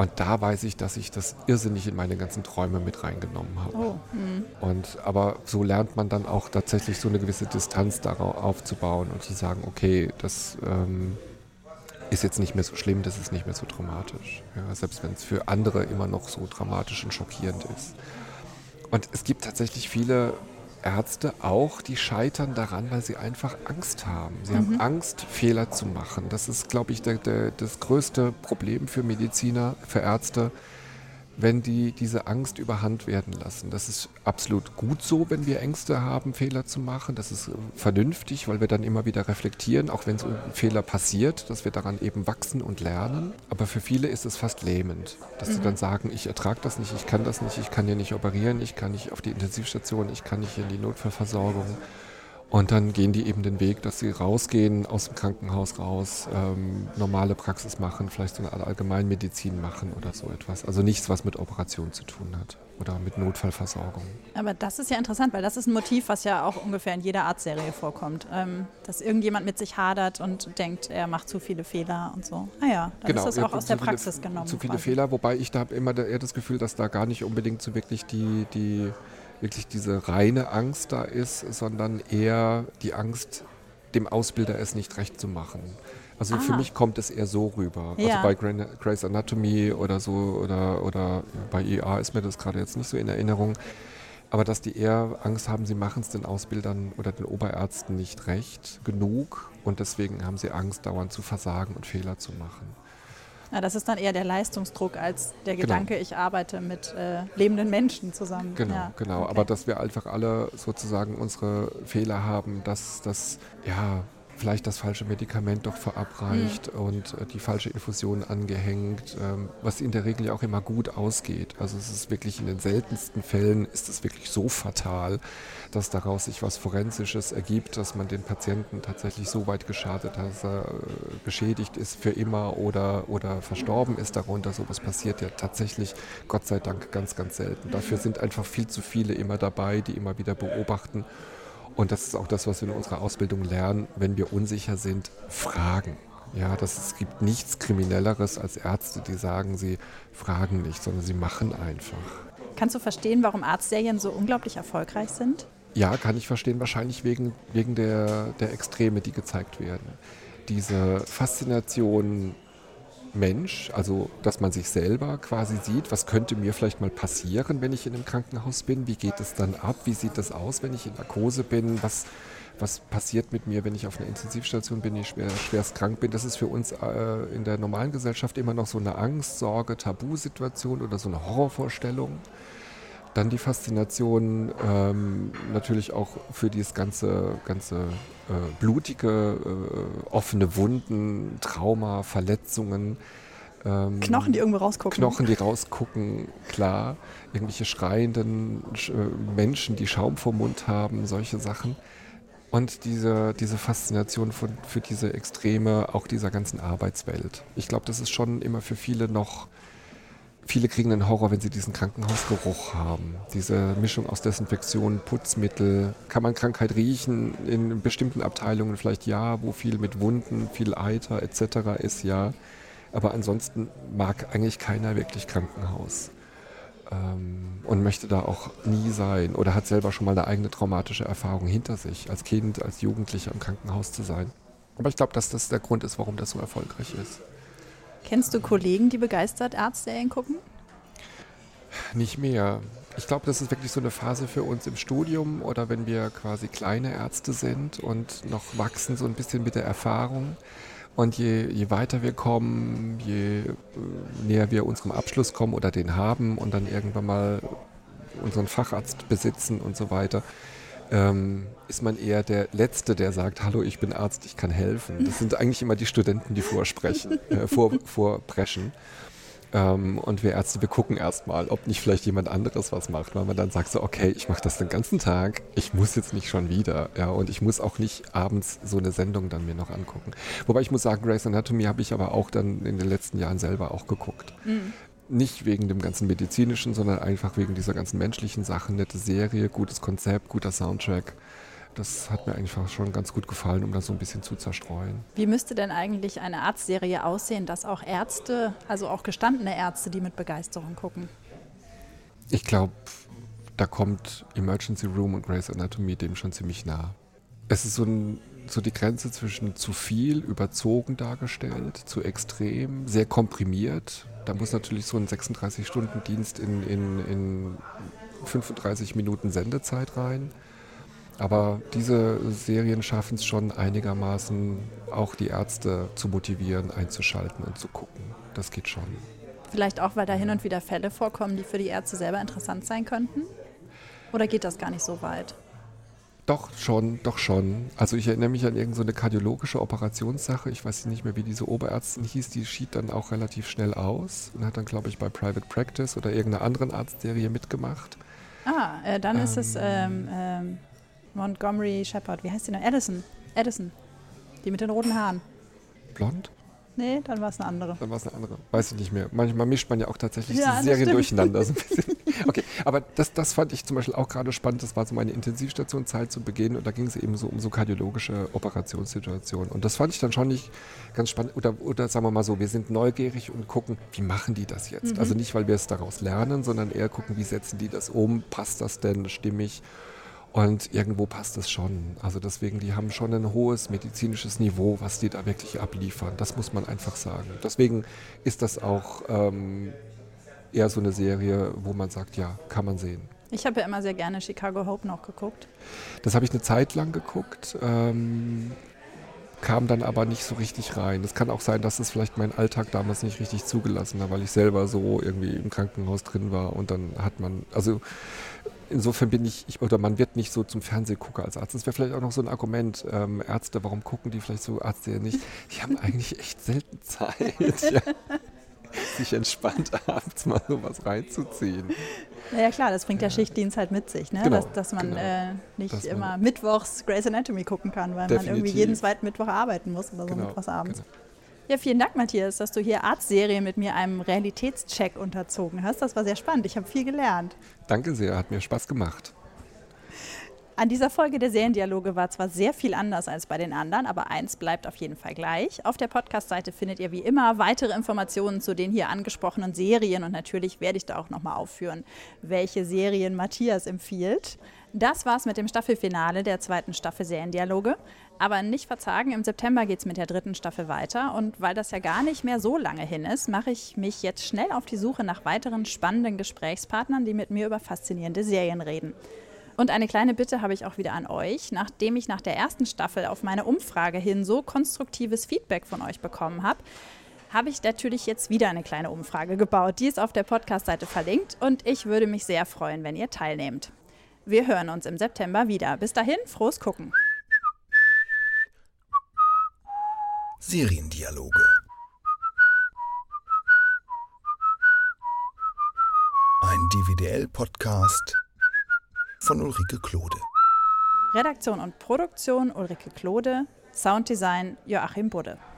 Und da weiß ich, dass ich das irrsinnig in meine ganzen Träume mit reingenommen habe. Oh. hm. Und aber so lernt man dann auch tatsächlich so eine gewisse Distanz darauf aufzubauen und zu sagen, okay, das ähm, ist jetzt nicht mehr so schlimm, das ist nicht mehr so dramatisch. Ja, selbst wenn es für andere immer noch so dramatisch und schockierend ist. Und es gibt tatsächlich viele Ärzte auch, die scheitern daran, weil sie einfach Angst haben. Sie haben Angst, Fehler zu machen. Das ist, glaube ich, der, der, das größte Problem für Mediziner, für Ärzte, wenn die diese Angst überhand werden lassen. Das ist absolut gut so, wenn wir Ängste haben, Fehler zu machen. Das ist äh, vernünftig, weil wir dann immer wieder reflektieren, auch wenn so ein Fehler passiert, dass wir daran eben wachsen und lernen. Aber für viele ist es fast lähmend, dass sie dann sagen, ich ertrage das nicht, ich kann das nicht, ich kann hier nicht operieren, ich kann nicht auf die Intensivstation, ich kann nicht in die Notfallversorgung. Und dann gehen die eben den Weg, dass sie rausgehen aus dem Krankenhaus raus, ähm, normale Praxis machen, vielleicht so eine Art Allgemeinmedizin machen oder so etwas. Also nichts, was mit Operation zu tun hat oder mit Notfallversorgung. Aber das ist ja interessant, weil das ist ein Motiv, was ja auch ungefähr in jeder Arztserie vorkommt. Ähm, dass irgendjemand mit sich hadert und denkt, er macht zu viele Fehler und so. Ah ja, dann ist das auch aus der viele- Praxis genommen. Zu viele quasi. Fehler, wobei ich da habe immer eher das Gefühl, dass da gar nicht unbedingt so wirklich die, die wirklich diese reine Angst da ist, sondern eher die Angst, dem Ausbilder es nicht recht zu machen. Also für Ah. mich kommt es eher so rüber. Ja. Also bei Grey's Anatomy oder so oder, oder bei EA ist mir das gerade jetzt nicht so in Erinnerung. Aber dass die eher Angst haben, sie machen es den Ausbildern oder den Oberärzten nicht recht genug und deswegen haben sie Angst, dauernd zu versagen und Fehler zu machen. Ja, das ist dann eher der Leistungsdruck als der Genau. Gedanke, ich arbeite mit äh, lebenden Menschen zusammen. Genau, ja. genau. okay. Aber dass wir einfach alle sozusagen unsere Fehler haben, dass das, ja, vielleicht das falsche Medikament doch verabreicht Mhm. und äh, die falsche Infusion angehängt, ähm, was in der Regel ja auch immer gut ausgeht. Also es ist wirklich in den seltensten Fällen ist es wirklich so fatal, dass daraus sich was Forensisches ergibt, dass man den Patienten tatsächlich so weit geschadet hat, dass er äh, beschädigt ist für immer oder, oder verstorben ist darunter. Sowas passiert ja tatsächlich, Gott sei Dank, ganz, ganz selten. Dafür sind einfach viel zu viele immer dabei, die immer wieder beobachten. Und das ist auch das, was wir in unserer Ausbildung lernen, wenn wir unsicher sind, fragen. Ja, das, es gibt nichts Kriminelleres als Ärzte, die sagen, sie fragen nicht, sondern sie machen einfach. Kannst du verstehen, warum Arztserien so unglaublich erfolgreich sind? Ja, kann ich verstehen, wahrscheinlich wegen, wegen der, der Extreme, die gezeigt werden. Diese Faszination Mensch, also dass man sich selber quasi sieht, was könnte mir vielleicht mal passieren, wenn ich in einem Krankenhaus bin, wie geht es dann ab, wie sieht das aus, wenn ich in Narkose bin, was, was passiert mit mir, wenn ich auf einer Intensivstation bin, ich schwer, schwerst krank bin. Das ist für uns äh, in der normalen Gesellschaft immer noch so eine Angst, Sorge, Tabusituation oder so eine Horrorvorstellung. Dann die Faszination ähm, natürlich auch für dieses ganze, ganze äh, blutige, äh, offene Wunden, Trauma, Verletzungen. Ähm, Knochen, die irgendwo rausgucken. Knochen, die rausgucken, klar. Irgendwelche schreienden äh, Menschen, die Schaum vom Mund haben, solche Sachen. Und diese, diese Faszination von, für diese Extreme auch dieser ganzen Arbeitswelt. Ich glaube, das ist schon immer für viele noch Viele kriegen einen Horror, wenn sie diesen Krankenhausgeruch haben. Diese Mischung aus Desinfektion, Putzmittel. Kann man Krankheit riechen? In bestimmten Abteilungen vielleicht ja, wo viel mit Wunden, viel Eiter etc. ist, ja. Aber ansonsten mag eigentlich keiner wirklich Krankenhaus. Ähm, und möchte da auch nie sein oder hat selber schon mal eine eigene traumatische Erfahrung hinter sich, als Kind, als Jugendlicher im Krankenhaus zu sein. Aber ich glaube, dass das der Grund ist, warum das so erfolgreich ist. Kennst du Kollegen, die begeistert Arztserien gucken? Nicht mehr. Ich glaube, das ist wirklich so eine Phase für uns im Studium oder wenn wir quasi kleine Ärzte sind und noch wachsen so ein bisschen mit der Erfahrung. Und je, je weiter wir kommen, je äh, näher wir unserem Abschluss kommen oder den haben und dann irgendwann mal unseren Facharzt besitzen und so weiter, ähm, ist man eher der Letzte, der sagt, hallo, ich bin Arzt, ich kann helfen. Das sind eigentlich immer die Studenten, die vorsprechen, (laughs) äh, vor, vorpreschen. Ähm, und wir Ärzte, wir gucken erstmal, ob nicht vielleicht jemand anderes was macht, weil man dann sagt so, okay, ich mache das den ganzen Tag, ich muss jetzt nicht schon wieder, ja, und ich muss auch nicht abends so eine Sendung dann mir noch angucken. Wobei ich muss sagen, Grey's Anatomy habe ich aber auch dann in den letzten Jahren selber auch geguckt. Mhm. Nicht wegen dem ganzen medizinischen, sondern einfach wegen dieser ganzen menschlichen Sachen. Nette Serie, gutes Konzept, guter Soundtrack. Das hat mir einfach schon ganz gut gefallen, um das so ein bisschen zu zerstreuen. Wie müsste denn eigentlich eine Arztserie aussehen, dass auch Ärzte, also auch gestandene Ärzte, die mit Begeisterung gucken? Ich glaube, da kommt Emergency Room und Grey's Anatomy dem schon ziemlich nah. Es ist so, ein, so die Grenze zwischen zu viel, überzogen dargestellt, zu extrem, sehr komprimiert, da muss natürlich so ein 36-Stunden-Dienst in, in, in 35 Minuten Sendezeit rein. Aber diese Serien schaffen es schon einigermaßen, auch die Ärzte zu motivieren, einzuschalten und zu gucken. Das geht schon. Vielleicht auch, weil da hin und wieder Fälle vorkommen, die für die Ärzte selber interessant sein könnten? Oder geht das gar nicht so weit? Doch schon, doch schon. Also ich erinnere mich an irgendeine so kardiologische Operationssache. Ich weiß nicht mehr, wie diese Oberärztin hieß. Die schied dann auch relativ schnell aus und hat dann, glaube ich, bei Private Practice oder irgendeiner anderen Arztserie mitgemacht. Ah, äh, dann ähm, ist es ähm, ähm, Montgomery Shepard. Wie heißt die noch? Edison. Edison. Die mit den roten Haaren. Blond? Nee, dann war es eine andere. Dann war es eine andere. Weiß ich nicht mehr. Manchmal mischt man ja auch tatsächlich ja, die Serien durcheinander. So (laughs) okay, aber das, das fand ich zum Beispiel auch gerade spannend. Das war so meine Intensivstationzeit zu Beginn und da ging es eben so um so kardiologische Operationssituationen. Und das fand ich dann schon nicht ganz spannend. Oder, oder sagen wir mal so, wir sind neugierig und gucken, wie machen die das jetzt? Mhm. Also nicht, weil wir es daraus lernen, sondern eher gucken, wie setzen die das um? Passt das denn stimmig? Und irgendwo passt es schon. Also deswegen, die haben schon ein hohes medizinisches Niveau, was die da wirklich abliefern. Das muss man einfach sagen. Deswegen ist das auch ähm, eher so eine Serie, wo man sagt, ja, kann man sehen. Ich habe ja immer sehr gerne Chicago Hope noch geguckt. Das habe ich eine Zeit lang geguckt. Ähm, kam dann aber nicht so richtig rein. Es kann auch sein, dass es vielleicht mein Alltag damals nicht richtig zugelassen hat, weil ich selber so irgendwie im Krankenhaus drin war und dann hat man, also insofern bin ich, ich, oder man wird nicht so zum Fernsehgucker als Arzt. Das wäre vielleicht auch noch so ein Argument. Ähm, Ärzte, warum gucken die vielleicht so Ärzte nicht? Die haben eigentlich echt selten Zeit, (laughs) ja, sich entspannt abends mal sowas reinzuziehen. Naja klar, das bringt der Schichtdienst halt mit sich, ne? Genau, dass, dass man genau. äh, nicht dass immer man mittwochs Grey's Anatomy gucken kann, weil definitiv. man irgendwie jeden zweiten Mittwoch arbeiten muss oder so genau, mittwochs abends. Genau. Ja, vielen Dank, Matthias, dass du hier Arztserie mit mir einem Realitätscheck unterzogen hast. Das war sehr spannend. Ich habe viel gelernt. Danke sehr, hat mir Spaß gemacht. An dieser Folge der Seriendialoge war zwar sehr viel anders als bei den anderen, aber eins bleibt auf jeden Fall gleich. Auf der Podcast-Seite findet ihr wie immer weitere Informationen zu den hier angesprochenen Serien und natürlich werde ich da auch nochmal aufführen, welche Serien Matthias empfiehlt. Das war's mit dem Staffelfinale der zweiten Staffel Seriendialoge. Aber nicht verzagen, im September geht es mit der dritten Staffel weiter. Und weil das ja gar nicht mehr so lange hin ist, mache ich mich jetzt schnell auf die Suche nach weiteren spannenden Gesprächspartnern, die mit mir über faszinierende Serien reden. Und eine kleine Bitte habe ich auch wieder an euch. Nachdem ich nach der ersten Staffel auf meine Umfrage hin so konstruktives Feedback von euch bekommen habe, habe ich natürlich jetzt wieder eine kleine Umfrage gebaut. Die ist auf der Podcast-Seite verlinkt und ich würde mich sehr freuen, wenn ihr teilnehmt. Wir hören uns im September wieder. Bis dahin, frohes Gucken. Seriendialoge. Ein DVDL-Podcast von Ulrike Klode. Redaktion und Produktion Ulrike Klode, Sounddesign Joachim Budde.